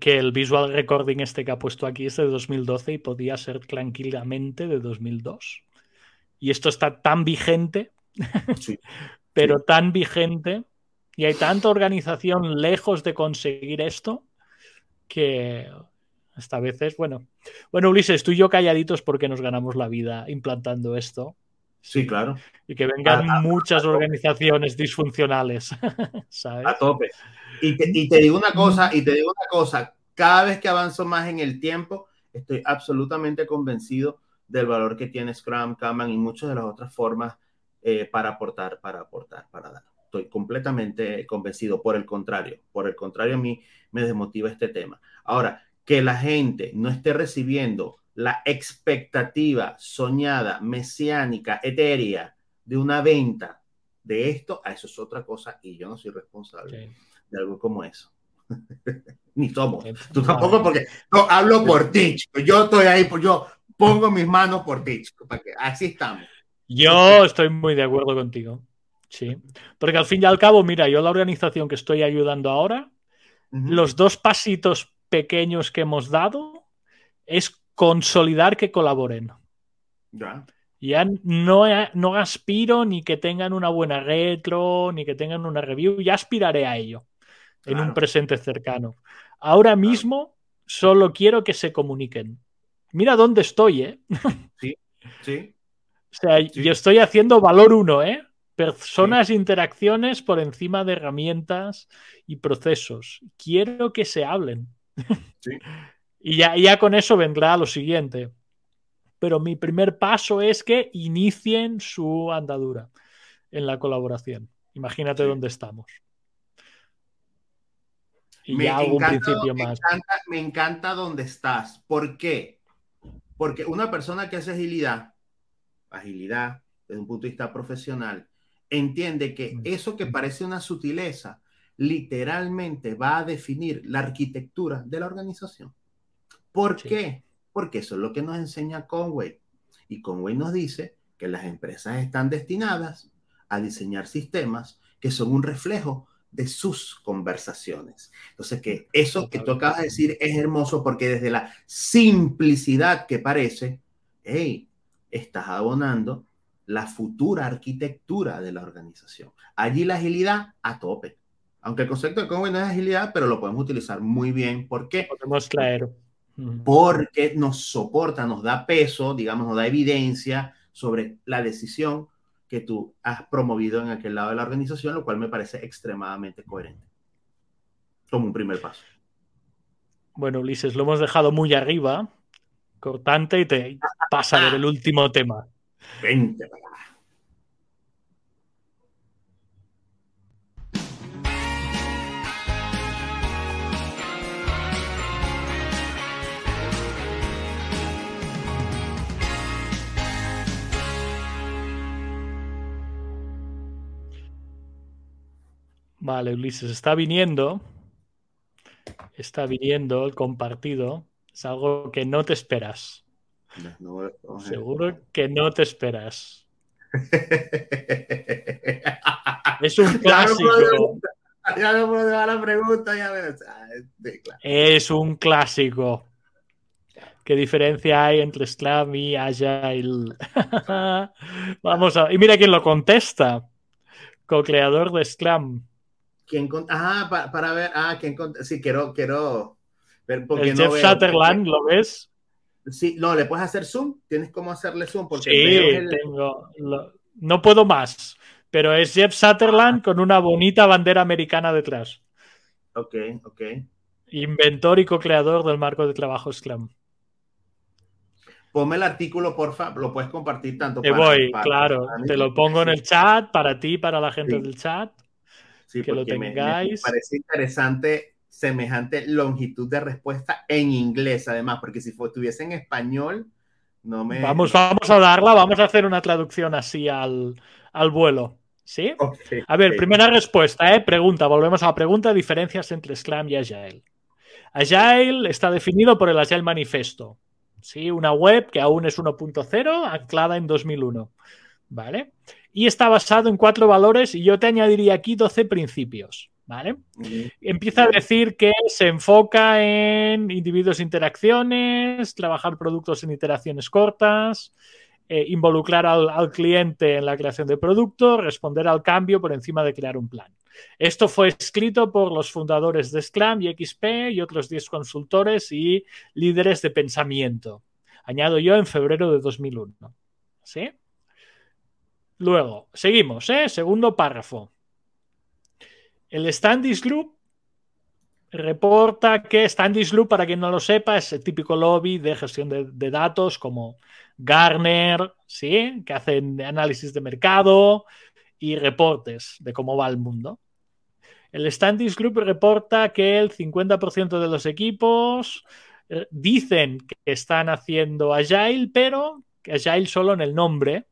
que el visual recording este que ha puesto aquí es de 2012 y podía ser tranquilamente de 2002. Y esto está tan vigente, pero tan vigente, y hay tanta organización lejos de conseguir esto que esta vez es bueno. Bueno, Ulises, tú y yo calladitos porque nos ganamos la vida implantando esto. Sí, claro. Y que vengan muchas organizaciones disfuncionales. A tope. Y te, digo una cosa, y te digo una cosa, cada vez que avanzo más en el tiempo, estoy absolutamente convencido del valor que tiene Scrum, Kanban y muchas de las otras formas eh, para aportar, para aportar, para dar. Estoy completamente convencido. Por el contrario, por el contrario, a mí me desmotiva este tema. Ahora, que la gente no esté recibiendo la expectativa soñada, mesiánica, etérea de una venta de esto, a eso es otra cosa y yo no soy responsable de algo como eso. Ni somos. Tú tampoco porque no, hablo por ti, Yo estoy ahí, pues yo pongo mis manos por ti, para que así estamos. Yo estoy muy de acuerdo contigo. Sí. Porque al fin y al cabo, mira, yo la organización que estoy ayudando ahora, los dos pasitos pequeños que hemos dado es consolidar que colaboren. Ya. Ya no, no aspiro ni que tengan una buena retro, ni que tengan una review, ya aspiraré a ello en un presente cercano. Ahora mismo solo quiero que se comuniquen. Mira dónde estoy, ¿eh? Sí, sí. O sea, yo estoy haciendo valor uno, ¿eh? Personas, interacciones por encima de herramientas y procesos. Quiero que se hablen. Sí. y ya, ya con eso vendrá lo siguiente. Pero mi primer paso es que inicien su andadura en la colaboración. Imagínate dónde estamos. Y me ya un principio más. Encanta, me encanta dónde estás. ¿Por qué? Porque una persona que hace agilidad, agilidad desde un punto de vista profesional, entiende que eso que parece una sutileza literalmente va a definir la arquitectura de la organización. ¿Por qué? Porque eso es lo que nos enseña Conway. Y Conway nos dice que las empresas están destinadas a diseñar sistemas que son un reflejo de sus conversaciones. Entonces, que eso que tú acabas de decir es hermoso porque desde la simplicidad que parece, hey, estás abonando la futura arquitectura de la organización. Allí la agilidad a tope. Aunque el concepto de Conway no es agilidad, pero lo podemos utilizar muy bien. ¿Por qué? Podemos traer. Porque nos soporta, nos da peso, digamos, nos da evidencia sobre la decisión que tú has promovido en aquel lado de la organización, lo cual me parece extremadamente coherente. Como un primer paso. Bueno, Ulises, lo hemos dejado muy arriba, cortante, y te pasa a ver el último tema. Vente, Vale, Ulises, está viniendo. Está viniendo el compartido. Es algo que no te esperas. Seguro que no te esperas. es un clásico. Ya no puedo dar la pregunta, ya Es un clásico. ¿Qué diferencia hay entre Scrum y Agile? Vamos a. Y mira quién lo contesta. Co-creador de Scrum. ¿Quién ah, para, ver. Ah, ¿quién Sí, quiero, quiero ver. Porque el Jeff Sutherland, ¿lo ves? Sí, no, ¿le puedes hacer zoom? ¿Tienes cómo hacerle zoom? Porque sí, tengo. no puedo más. Pero es Jeff Sutherland con una bonita bandera americana detrás. Ok, ok. Inventor y co-creador del marco de trabajo Scrum. Ponme el artículo, porfa, lo puedes compartir tanto. Te voy, claro. te lo pongo en el chat para ti, para la gente del chat. Sí, que lo tengáis. Me, parece interesante semejante longitud de respuesta en inglés, además, porque si estuviese en español, no me. Vamos, vamos a darla, vamos a hacer una traducción así al, vuelo. ¿Sí? a ver, primera respuesta, ¿eh? Pregunta, volvemos a la pregunta: diferencias entre Scrum y Agile. Agile está definido por el Agile Manifesto. ¿sí? Una web que aún es 1.0, anclada en 2001. ¿Vale? y está basado en cuatro valores y yo te añadiría aquí 12 principios. ¿Vale? Empieza a decir que se enfoca en individuos e interacciones, trabajar productos en iteraciones cortas, eh, involucrar al, cliente en la creación de producto, responder al cambio por encima de crear un plan. Esto fue escrito por los fundadores de Scrum y XP y otros 10 consultores y líderes de pensamiento. Añado yo en febrero de 2001. ¿Sí? Luego, seguimos, ¿eh? Segundo párrafo. El Standish Loop reporta que Standish Loop, para quien no lo sepa, es el típico lobby de gestión de, datos como Garner, ¿sí? que hacen análisis de mercado y reportes de cómo va el mundo. El Standish Group reporta que el 50% de los equipos eh, dicen que están haciendo Agile, pero Agile solo en el nombre,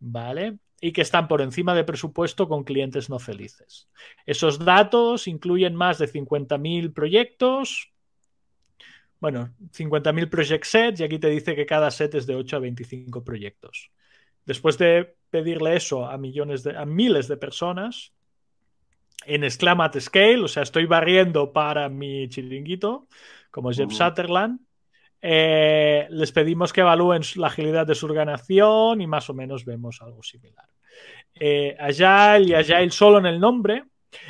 ¿vale? Y que están por encima de presupuesto con clientes no felices. Esos datos incluyen más de 50.000 proyectos, bueno, 50.000 project sets y aquí te dice que cada set es de 8 a 25 proyectos. Después de pedirle eso a millones de, a miles de personas en Scrum at Scale, o sea, estoy barriendo para mi chiringuito, como Jeff Sutherland, eh, les pedimos que evalúen la agilidad de su organización y más o menos vemos algo similar. Eh, Agile y Agile solo en el nombre,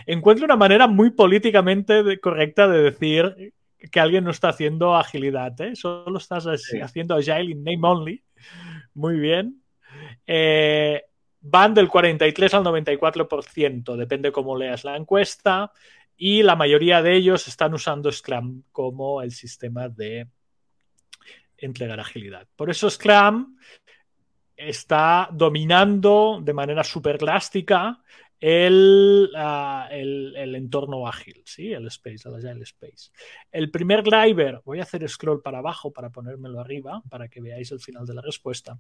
encuentro una manera muy políticamente correcta de decir que alguien no está haciendo agilidad, ¿eh? solo estás haciendo Agile in name only. Muy bien. van del 43 al 94%, depende cómo leas la encuesta, y la mayoría de ellos están usando Scrum como el sistema de entregar agilidad. Por eso Scrum está dominando de manera el, ah, el, el, entorno ágil, ¿sí? el space, el agile space. El primer driver, voy a hacer scroll para abajo para ponérmelo arriba, para que veáis el final de la respuesta.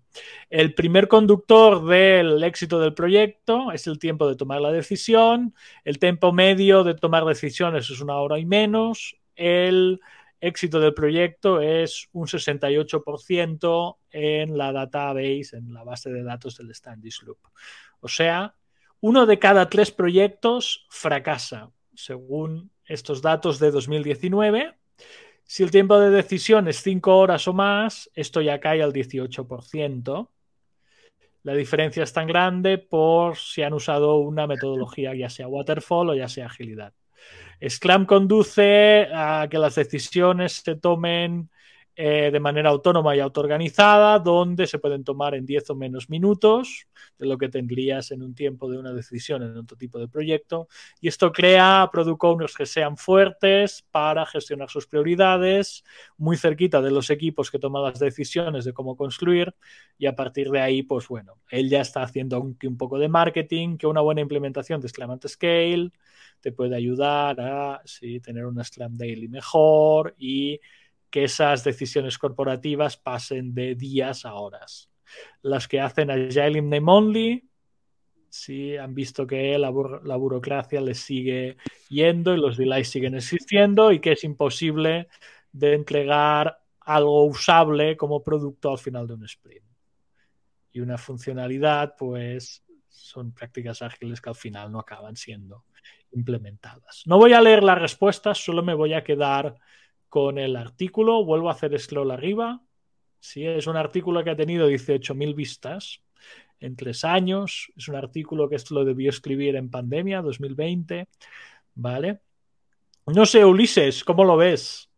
El primer conductor del éxito del proyecto es el tiempo de tomar la decisión, el tiempo medio de tomar decisiones es una hora y menos, el éxito del proyecto es un 68% en la database, en la base de datos del Standish Loop. O sea, uno de cada tres proyectos fracasa, según estos datos de 2019. Si el tiempo de decisión es 5 horas o más, esto ya cae al 18%. La diferencia es tan grande por si han usado una metodología ya sea waterfall o ya sea agilidad. Scrum conduce a que las decisiones se tomen eh, de manera autónoma y autoorganizada, donde se pueden tomar en 10 o menos minutos de lo que tendrías en un tiempo de una decisión en otro tipo de proyecto. Y esto crea product owners que sean fuertes para gestionar sus prioridades, muy cerquita de los equipos que toman las decisiones de cómo construir. Y a partir de ahí, pues bueno, él ya está haciendo un, un poco de marketing, que una buena implementación de at Scale te puede ayudar a tener una Scrum Daily mejor y que esas decisiones corporativas pasen de días a horas. Las que hacen Agile in Name Only, sí, han visto que la, la, burocracia les sigue yendo y los delays siguen existiendo y que es imposible de entregar algo usable como producto al final de un sprint. Y una funcionalidad, pues, son prácticas ágiles que al final no acaban siendo implementadas. No voy a leer las respuestas, solo me voy a quedar con el artículo. Vuelvo a hacer scroll arriba. Sí, es un artículo que ha tenido 18.000 vistas en tres años. Es un artículo que esto lo debió escribir en pandemia 2020. ¿Vale? No sé, Ulises, ¿cómo lo ves?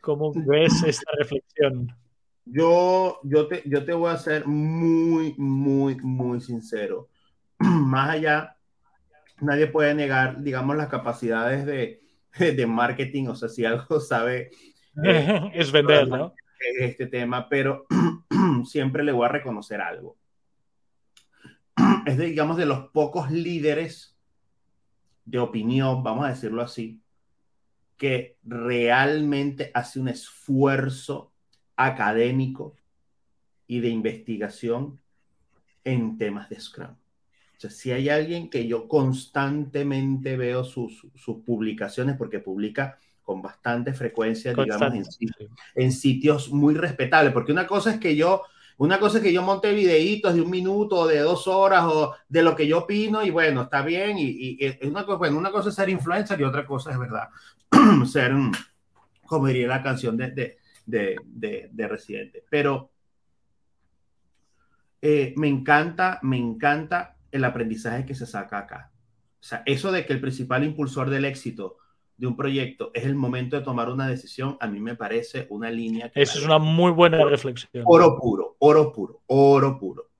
¿Cómo ves esta reflexión? Yo, yo, te, yo te voy a ser muy, muy, muy sincero. Más allá, nadie puede negar, digamos, las capacidades de, de marketing, o sea, si algo sabe... Eh, es vender, ¿no? Este tema, pero siempre le voy a reconocer algo. Es, de, digamos, de los pocos líderes de opinión, vamos a decirlo así, que realmente hace un esfuerzo académico y de investigación en temas de Scrum. O sea, si hay alguien que yo constantemente veo sus, sus publicaciones, porque publica con bastante frecuencia, digamos, en, en, sitios muy respetables, porque una cosa es que yo una cosa es que yo monte videitos de un minuto o de dos horas o de lo que yo opino y bueno, está bien. Y, y, una, cosa, bueno, una cosa es ser influencer y otra cosa es verdad, ser, como diría la canción de, de, de, de Residente. Pero eh, me encanta, me encanta el aprendizaje que se saca acá. O sea, eso de que el principal impulsor del éxito de un proyecto es el momento de tomar una decisión, a mí me parece una línea. Que Eso es una muy buena reflexión. Oro puro, oro puro, oro puro.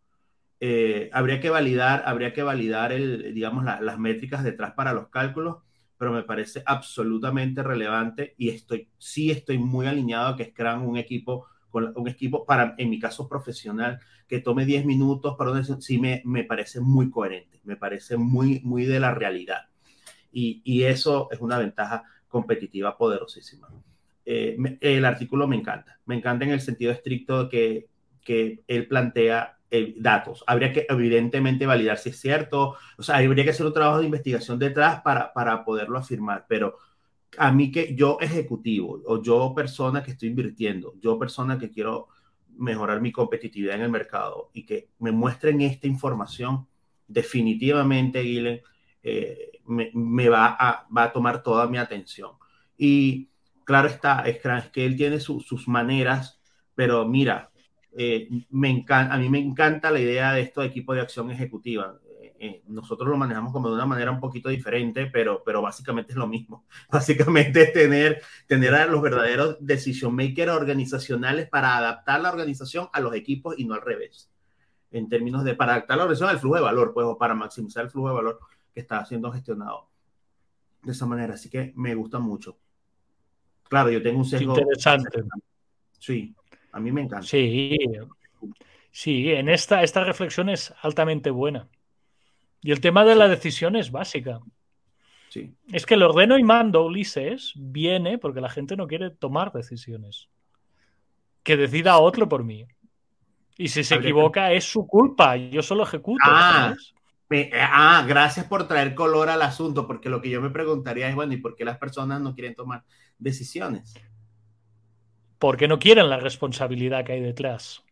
Eh, habría que validar, habría que validar el, digamos, las métricas detrás para los cálculos, pero me parece absolutamente relevante y estoy, sí estoy muy alineado a que Scrum, un equipo, con un equipo para, en mi caso profesional, que tome 10 minutos para sí me, me parece muy coherente, me parece muy, muy de la realidad y, eso es una ventaja competitiva poderosísima. Eh, el artículo me encanta, me encanta en el sentido estricto que, que él plantea eh, datos. Habría que evidentemente validar si es cierto, o sea, habría que hacer un trabajo de investigación detrás para, para poderlo afirmar, pero a mí que yo ejecutivo o yo persona que estoy invirtiendo, yo persona que quiero mejorar mi competitividad en el mercado y que me muestren esta información, definitivamente, Guilen, eh, me, va, a, tomar toda mi atención. Y claro está, es, que él tiene sus maneras, pero mira, eh, me encanta, a mí me encanta la idea de esto de equipo de acción ejecutiva. Eh, nosotros lo manejamos como de una manera un poquito diferente, pero, pero básicamente es lo mismo. Básicamente es tener, tener a los verdaderos decision makers organizacionales para adaptar la organización a los equipos y no al revés. En términos de para adaptar la organización al flujo de valor, pues, o para maximizar el flujo de valor que está siendo gestionado de esa manera. Así que me gusta mucho. Claro, yo tengo un sesgo. Interesante. Sí, a mí me encanta. Sí, sí, en esta, esta reflexión es altamente buena. Y el tema de la decisión es básica. Sí. Es que el ordeno y mando, Ulises, viene porque la gente no quiere tomar decisiones. Que decida otro por mí. Y si se equivoca, es su culpa. Yo solo ejecuto. Ah, ah, gracias por traer color al asunto, porque lo que yo me preguntaría es, bueno, ¿y por qué las personas no quieren tomar decisiones? Porque no quieren la responsabilidad que hay detrás.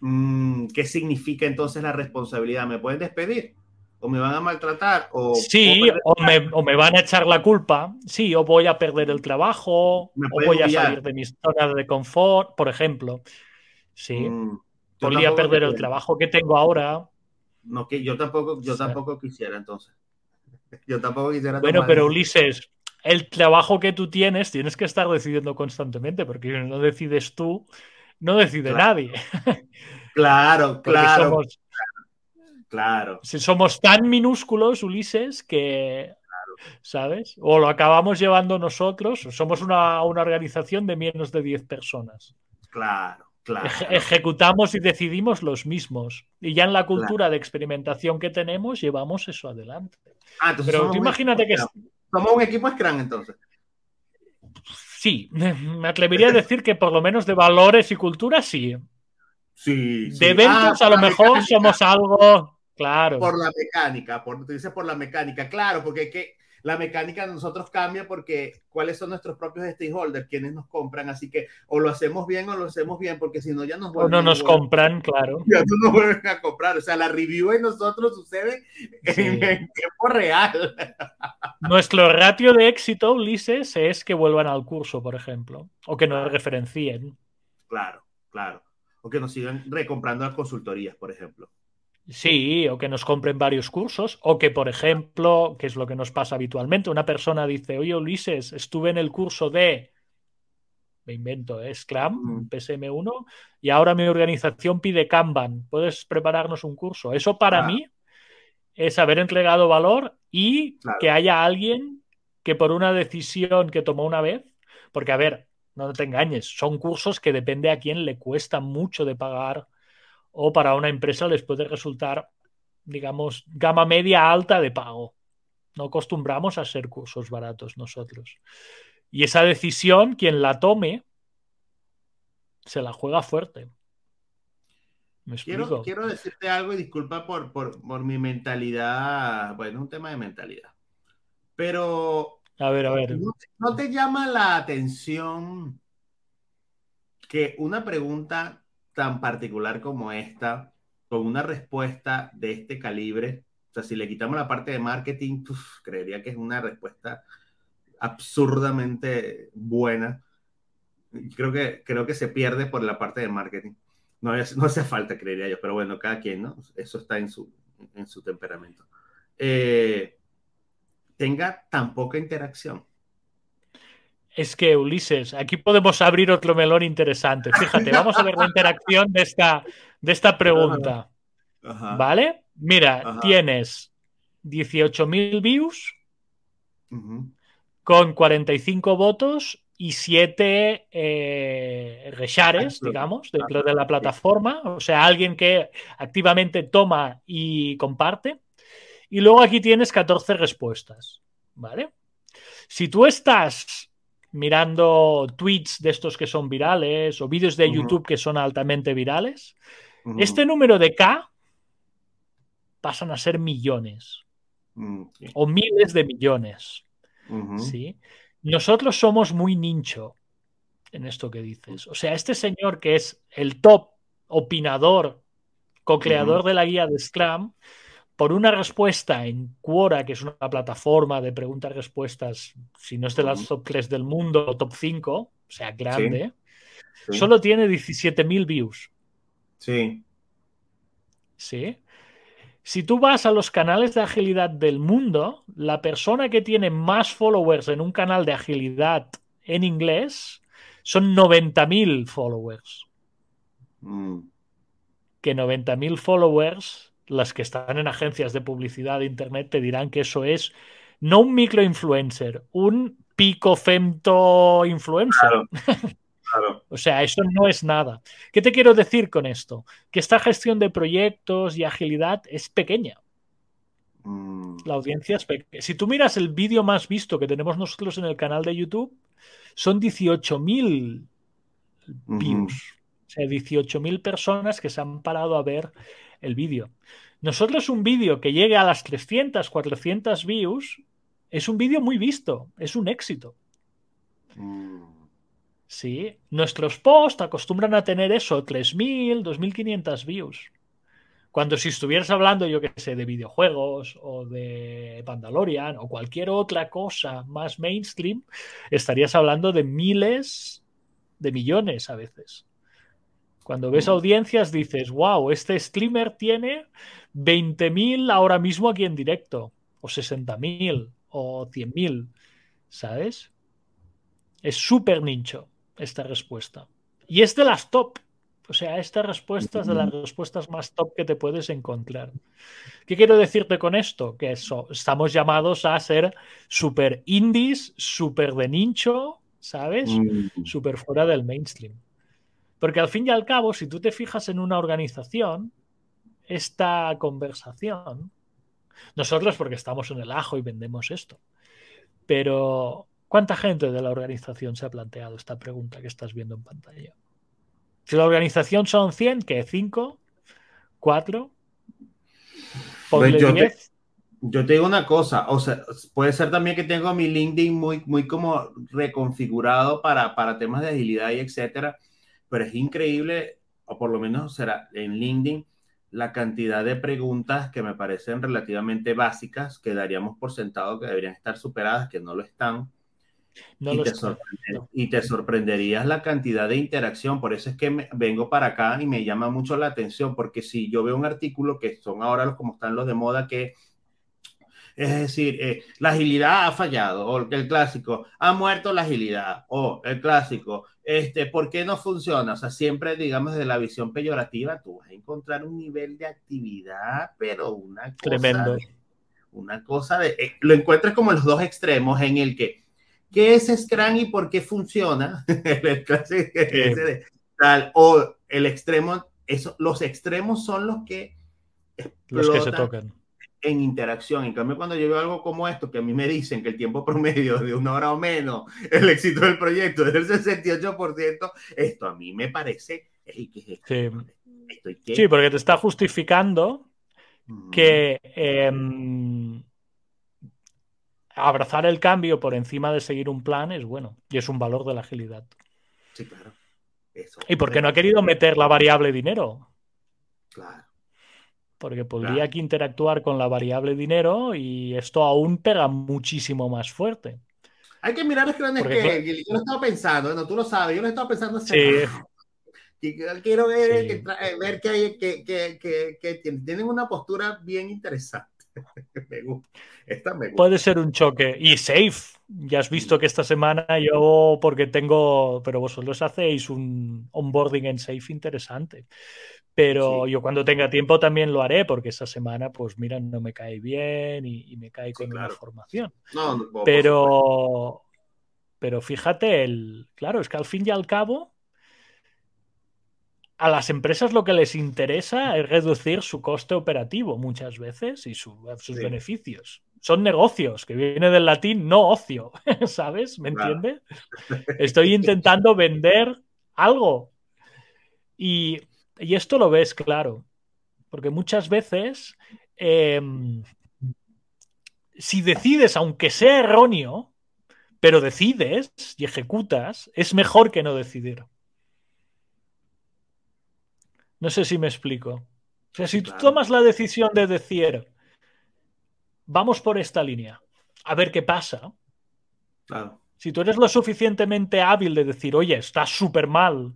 Mm, ¿Qué significa entonces la responsabilidad? ¿Me pueden despedir? ¿O me van a maltratar? ¿O sí, o me, van a echar la culpa. Sí, o voy a perder el trabajo, o voy a salir de mi zona de confort, por ejemplo. Sí, mm, podría perder el trabajo que tengo ahora no que yo tampoco, yo tampoco quisiera entonces. Yo tampoco quisiera. Bueno, pero Ulises, el trabajo que tú tienes, tienes que estar decidiendo constantemente, porque si no decides tú, no decide nadie. Claro, claro. Claro. Si somos tan minúsculos, Ulises, que. ¿Sabes? O lo acabamos llevando nosotros, somos una, una organización de menos de 10 personas. Claro ejecutamos y decidimos los mismos. Y ya en la cultura de experimentación que tenemos, llevamos eso adelante. Ah, Pero tú imagínate que. Somos un equipo Scrum entonces. Sí, me atrevería a decir que por lo menos de valores y cultura sí. Sí. De eventos ah, a lo mejor somos algo. Claro. Por la mecánica, por, tú dices por la mecánica, claro, porque que la mecánica de nosotros cambia porque cuáles son nuestros propios stakeholders, quienes nos compran, así que o lo hacemos bien o lo hacemos bien, porque si no ya nos vuelven. O no nos compran, claro. Ya no nos vuelven a comprar, o sea, la review en nosotros sucede en, tiempo real. Nuestro ratio de éxito, Ulises, es que vuelvan al curso, por ejemplo, o que nos referencien. Claro, claro. O que nos sigan recomprando las consultorías, por ejemplo. Sí, o que nos compren varios cursos, o que, por ejemplo, que es lo que nos pasa habitualmente, una persona dice, oye Ulises, estuve en el curso de, me invento, ¿eh? Scrum, PSM1, y ahora mi organización pide Kanban, ¿puedes prepararnos un curso? Eso para mí es haber entregado valor y que haya alguien que por una decisión que tomó una vez, porque a ver, no te engañes, son cursos que depende a quién le cuesta mucho de pagar o para una empresa les puede resultar, digamos, gama media alta de pago. No acostumbramos a hacer cursos baratos nosotros. Y esa decisión, quien la tome, se la juega fuerte. quiero, quiero, decirte algo y disculpa por, por, por mi mentalidad. Bueno, un tema de mentalidad. Pero. A ver, a ver. ¿No te llama la atención que una pregunta tan particular como esta, con una respuesta de este calibre, o sea, si le quitamos la parte de marketing, creería que es una respuesta absurdamente buena. Creo que, creo que se pierde por la parte de marketing. No, no hace falta, creería yo, pero bueno, cada quien, ¿no? Eso está en su, en su temperamento. Eh, tenga tan poca interacción. Es que, Ulises, aquí podemos abrir otro melón interesante. Fíjate, vamos a ver la interacción de esta, de esta pregunta. ¿Vale? Mira, tienes 18.000 views con 45 votos y 7 eh, reshares, digamos, dentro de la plataforma. O sea, alguien que activamente toma y comparte. Y luego aquí tienes 14 respuestas. ¿Vale? Si tú estás mirando tweets de estos que son virales o vídeos de YouTube que son altamente virales, este número de K pasan a ser millones mm, o miles de millones. ¿sí? Nosotros somos muy nicho en esto que dices. O sea, este señor que es el top opinador, co-creador de la guía de Scrum, por una respuesta en Quora, que es una plataforma de preguntas-respuestas, si no es de las top 3 del mundo, top 5, o sea, grande, solo tiene 17.000 views. Sí. Sí. Si tú vas a los canales de agilidad del mundo, la persona que tiene más followers en un canal de agilidad en inglés son 90.000 followers. Mm. Que 90.000 followers las que están en agencias de publicidad de Internet te dirán que eso es no un microinfluencer, un picofemto influencer. o sea, eso no es nada. ¿Qué te quiero decir con esto? Que esta gestión de proyectos y agilidad es pequeña. Mm. La audiencia es pequeña. Si tú miras el vídeo más visto que tenemos nosotros en el canal de YouTube, son 18.000 views. O sea, 18.000 personas que se han parado a ver el vídeo. Nosotros un vídeo que llegue a las 300, 400 views es un vídeo muy visto, es un éxito. Mm. Sí, nuestros posts acostumbran a tener eso, 3.000, 2.500 views. Cuando si estuvieras hablando, yo qué sé, de videojuegos o de Pandalorian o cualquier otra cosa más mainstream, estarías hablando de miles de millones a veces. Cuando ves audiencias dices, wow, este streamer tiene 20.000 ahora mismo aquí en directo, o 60.000, o 100.000, ¿sabes? Es súper nicho esta respuesta. Y es de las top. O sea, esta respuesta es de las respuestas más top que te puedes encontrar. ¿Qué quiero decirte con esto? Que eso, estamos llamados a ser súper indies, súper de nicho, ¿sabes? Mm. Súper fuera del mainstream. Porque al fin y al cabo, si tú te fijas en una organización, esta conversación, nosotros porque estamos en el ajo y vendemos esto, pero ¿cuánta gente de la organización se ha planteado esta pregunta que estás viendo en pantalla? Si la organización son 100, ¿qué? ¿5? ¿4? yo, te, yo te digo una cosa, o sea, puede ser también que tengo mi LinkedIn muy, muy como reconfigurado para, para temas de agilidad y etcétera pero es increíble, o por lo menos será en LinkedIn, la cantidad de preguntas que me parecen relativamente básicas, que daríamos por sentado que deberían estar superadas, que no lo están. y, te y, te sorprenderías la cantidad de interacción. Por eso es que vengo para acá y me llama mucho la atención, porque si yo veo un artículo que son ahora los como están los de moda, que es decir, eh, la agilidad ha fallado, o el clásico, ha muerto la agilidad, o el clásico, este, ¿por qué no funciona? O sea, siempre, digamos, desde la visión peyorativa, tú vas a encontrar un nivel de actividad, pero una cosa. Tremendo. una cosa de. Eh, lo encuentras como los dos extremos en el que. ¿Qué es Scrum y por qué funciona? el clásico, tal, o el extremo, eso, los extremos son los que. Los que se tocan en interacción. En cambio, cuando yo veo algo como esto, que a mí me dicen que el tiempo promedio de una hora o menos, el éxito del proyecto es el 68%, esto a mí me parece... sí. porque te está justificando que em, abrazar el cambio por encima de seguir un plan es bueno y es un valor de la agilidad. Sí, claro. ¿Y por qué no ha querido meter la variable dinero? Claro. Porque podría aquí interactuar con la variable dinero y esto aún pega muchísimo más fuerte. Hay que mirar los grandes que yo lo estaba pensando, no, tú lo sabes, yo lo estaba pensando sí. quiero ver, que, ver que, hay, que, que, que, tienen una postura bien interesante. me gusta. Esta me gusta. Puede ser un choque. Y safe. Ya has visto que esta semana yo, porque tengo, pero vosotros hacéis un onboarding en safe interesante. Pero yo cuando tenga tiempo también lo haré, porque esa semana, pues mira, no me cae bien y, me cae con una formación. pero, pero fíjate, el, claro, es que al fin y al cabo, a las empresas lo que les interesa es reducir su coste operativo muchas veces y sus beneficios. Son negocios, que viene del latín no ocio, ¿sabes? ¿Me entiendes? Estoy intentando vender algo. Y y esto lo ves claro, porque muchas veces, em, si decides, aunque sea erróneo, pero decides y ejecutas, es mejor que no decidir. No sé si me explico. O sea, si tú tomas la decisión de decir, vamos por esta línea, a ver qué pasa. Si tú eres lo suficientemente hábil de decir, oye, está súper mal,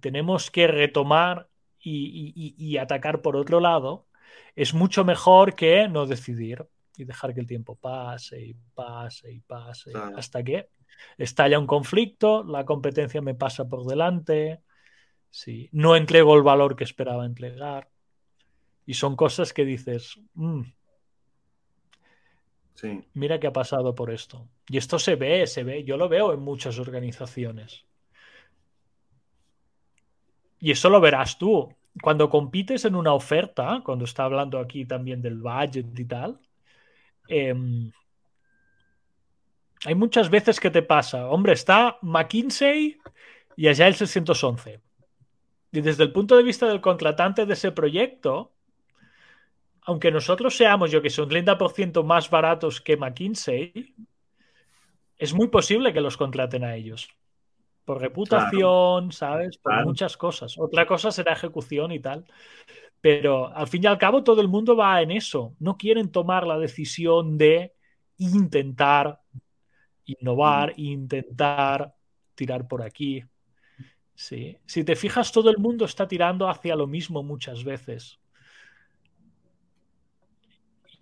tenemos que retomar y, atacar por otro lado, es mucho mejor que no decidir y dejar que el tiempo pase y pase y pase hasta que estalla un conflicto, la competencia me pasa por delante, sí, no entrego el valor que esperaba entregar. Y son cosas que dices, mm, mira qué ha pasado por esto. Y esto se ve, se ve, yo lo veo en muchas organizaciones. Y eso lo verás tú. Cuando compites en una oferta, cuando está hablando aquí también del budget y tal, em, hay muchas veces que te pasa, hombre, está McKinsey y allá el 611. Y desde el punto de vista del contratante de ese proyecto, aunque nosotros seamos, yo que sé, un 30% más baratos que McKinsey, es muy posible que los contraten a ellos por reputación, ¿sabes? Por muchas cosas. Otra cosa será ejecución y tal. Pero al fin y al cabo todo el mundo va en eso. No quieren tomar la decisión de intentar innovar, intentar tirar por aquí. Sí. Si te fijas, todo el mundo está tirando hacia lo mismo muchas veces.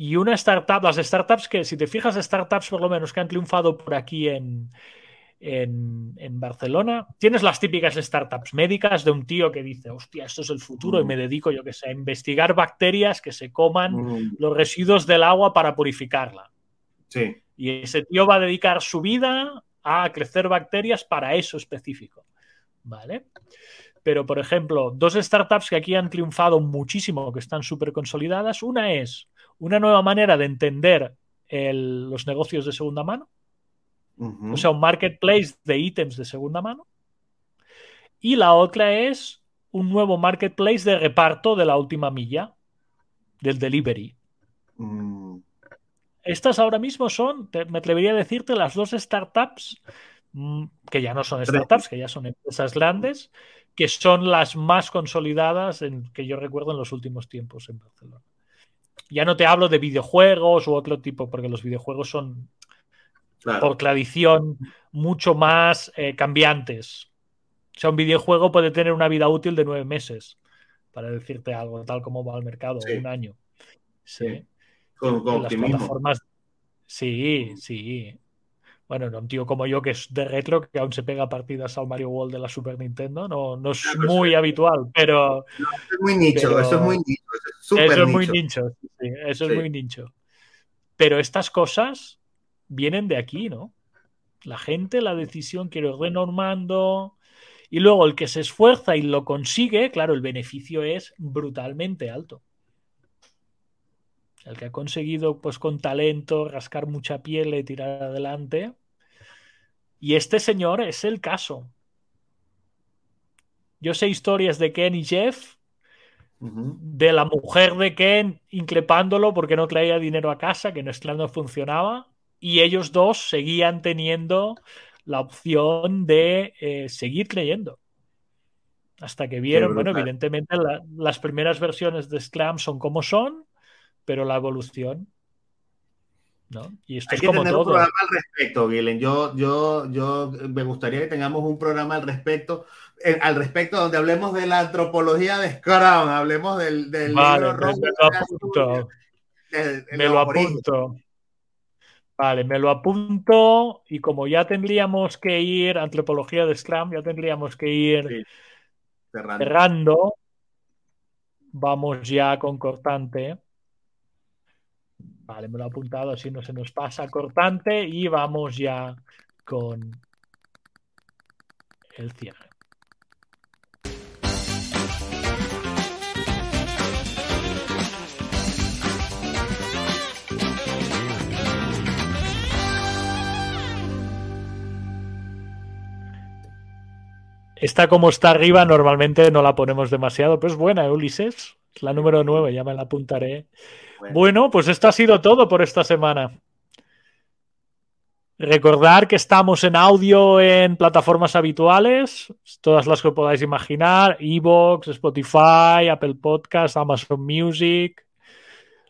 Y una startup, las startups que, si te fijas, startups por lo menos que han triunfado por aquí en, en, Barcelona. Tienes las típicas startups médicas de un tío que dice, hostia, esto es el futuro y me dedico, yo que sé, a investigar bacterias que se coman los residuos del agua para purificarla. Sí. Y ese tío va a dedicar su vida a crecer bacterias para eso específico. ¿Vale? Pero, por ejemplo, dos startups que aquí han triunfado muchísimo, que están súper consolidadas. Una es una nueva manera de entender los negocios de segunda mano o sea, un marketplace de ítems de segunda mano. Y la otra es un nuevo marketplace de reparto de la última milla, del delivery. Mm. Estas ahora mismo son, me atrevería a decirte, las dos startups, mm, que ya no son startups, que ya son empresas grandes, que son las más consolidadas en, que yo recuerdo en los últimos tiempos en Barcelona. Ya no te hablo de videojuegos u otro tipo, porque los videojuegos son por tradición mucho más eh, cambiantes. O sea, un videojuego puede tener una vida útil de nueve meses, para decirte algo, tal como va al mercado, un año. Sí. Con, las plataformas. Sí, sí. Bueno, un tío como yo que es de retro, que aún se pega partidas al Mario World de la Super Nintendo, no, no es muy habitual, pero. es muy nicho, eso es muy nicho. Eso es, muy nicho, eso es muy nicho. Pero estas cosas vienen de aquí, ¿no? La gente, la decisión que lo renormando. Y luego el que se esfuerza y lo consigue, claro, el beneficio es brutalmente alto. El que ha conseguido, pues con talento, rascar mucha piel y tirar adelante. Y este señor es el caso. Yo sé historias de Ken y Jeff, de la mujer de Ken increpándolo porque no traía dinero a casa, que no no funcionaba y ellos dos seguían teniendo la opción de eh, seguir creyendo. Hasta que vieron, bueno, evidentemente las primeras versiones de Sclam son como son, pero la evolución ¿no? Y esto Hay es que como tener un programa al respecto. Yo, yo, yo me gustaría que tengamos un programa al respecto, eh, al respecto donde hablemos de la antropología de Scrum, hablemos del, del vale, libro Me lo apunto. me lo apunto. Vale, me lo apunto y como ya tendríamos que ir, antropología de Scrum, ya tendríamos que ir cerrando. Vamos ya con cortante. Vale, me lo he apuntado así no se nos pasa cortante y vamos ya con el cierre. Esta como está arriba normalmente no la ponemos demasiado, pero es buena, Ulises. La número 9, ya me la apuntaré. Bueno. pues esto ha sido todo por esta semana. Recordar que estamos en audio en plataformas habituales, todas las que podáis imaginar, Evox, Spotify, Apple Podcasts, Amazon Music,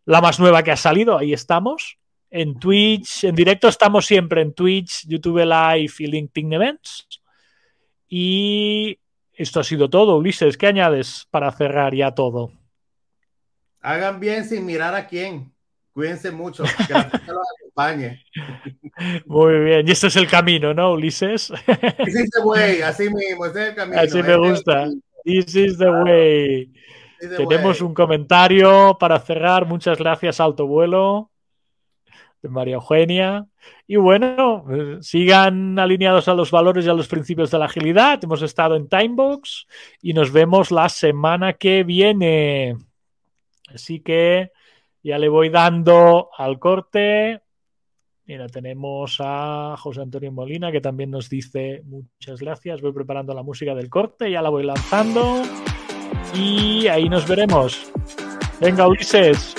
la más nueva que ha salido, ahí estamos. En Twitch, en directo estamos siempre en Twitch, YouTube Live y LinkedIn Events. Y esto ha sido todo, Ulises. ¿Qué añades para cerrar ya todo? Hagan bien sin mirar a quién. Cuídense mucho. Que la gente los acompañe. Muy bien. Y este es el camino, ¿no, Ulises? This is the way. Así mismo. Ese es el camino. Así me gusta. This is the way. Tenemos un comentario para cerrar. Muchas gracias, Alto Vuelo, de María Eugenia. Y bueno, sigan alineados a los valores y a los principios de la agilidad. Hemos estado en Timebox y nos vemos la semana que viene. Así que ya le voy dando al corte. Mira, tenemos a José Antonio Molina que también nos dice muchas gracias. Voy preparando la música del corte, ya la voy lanzando y ahí nos veremos. Venga, Ulises.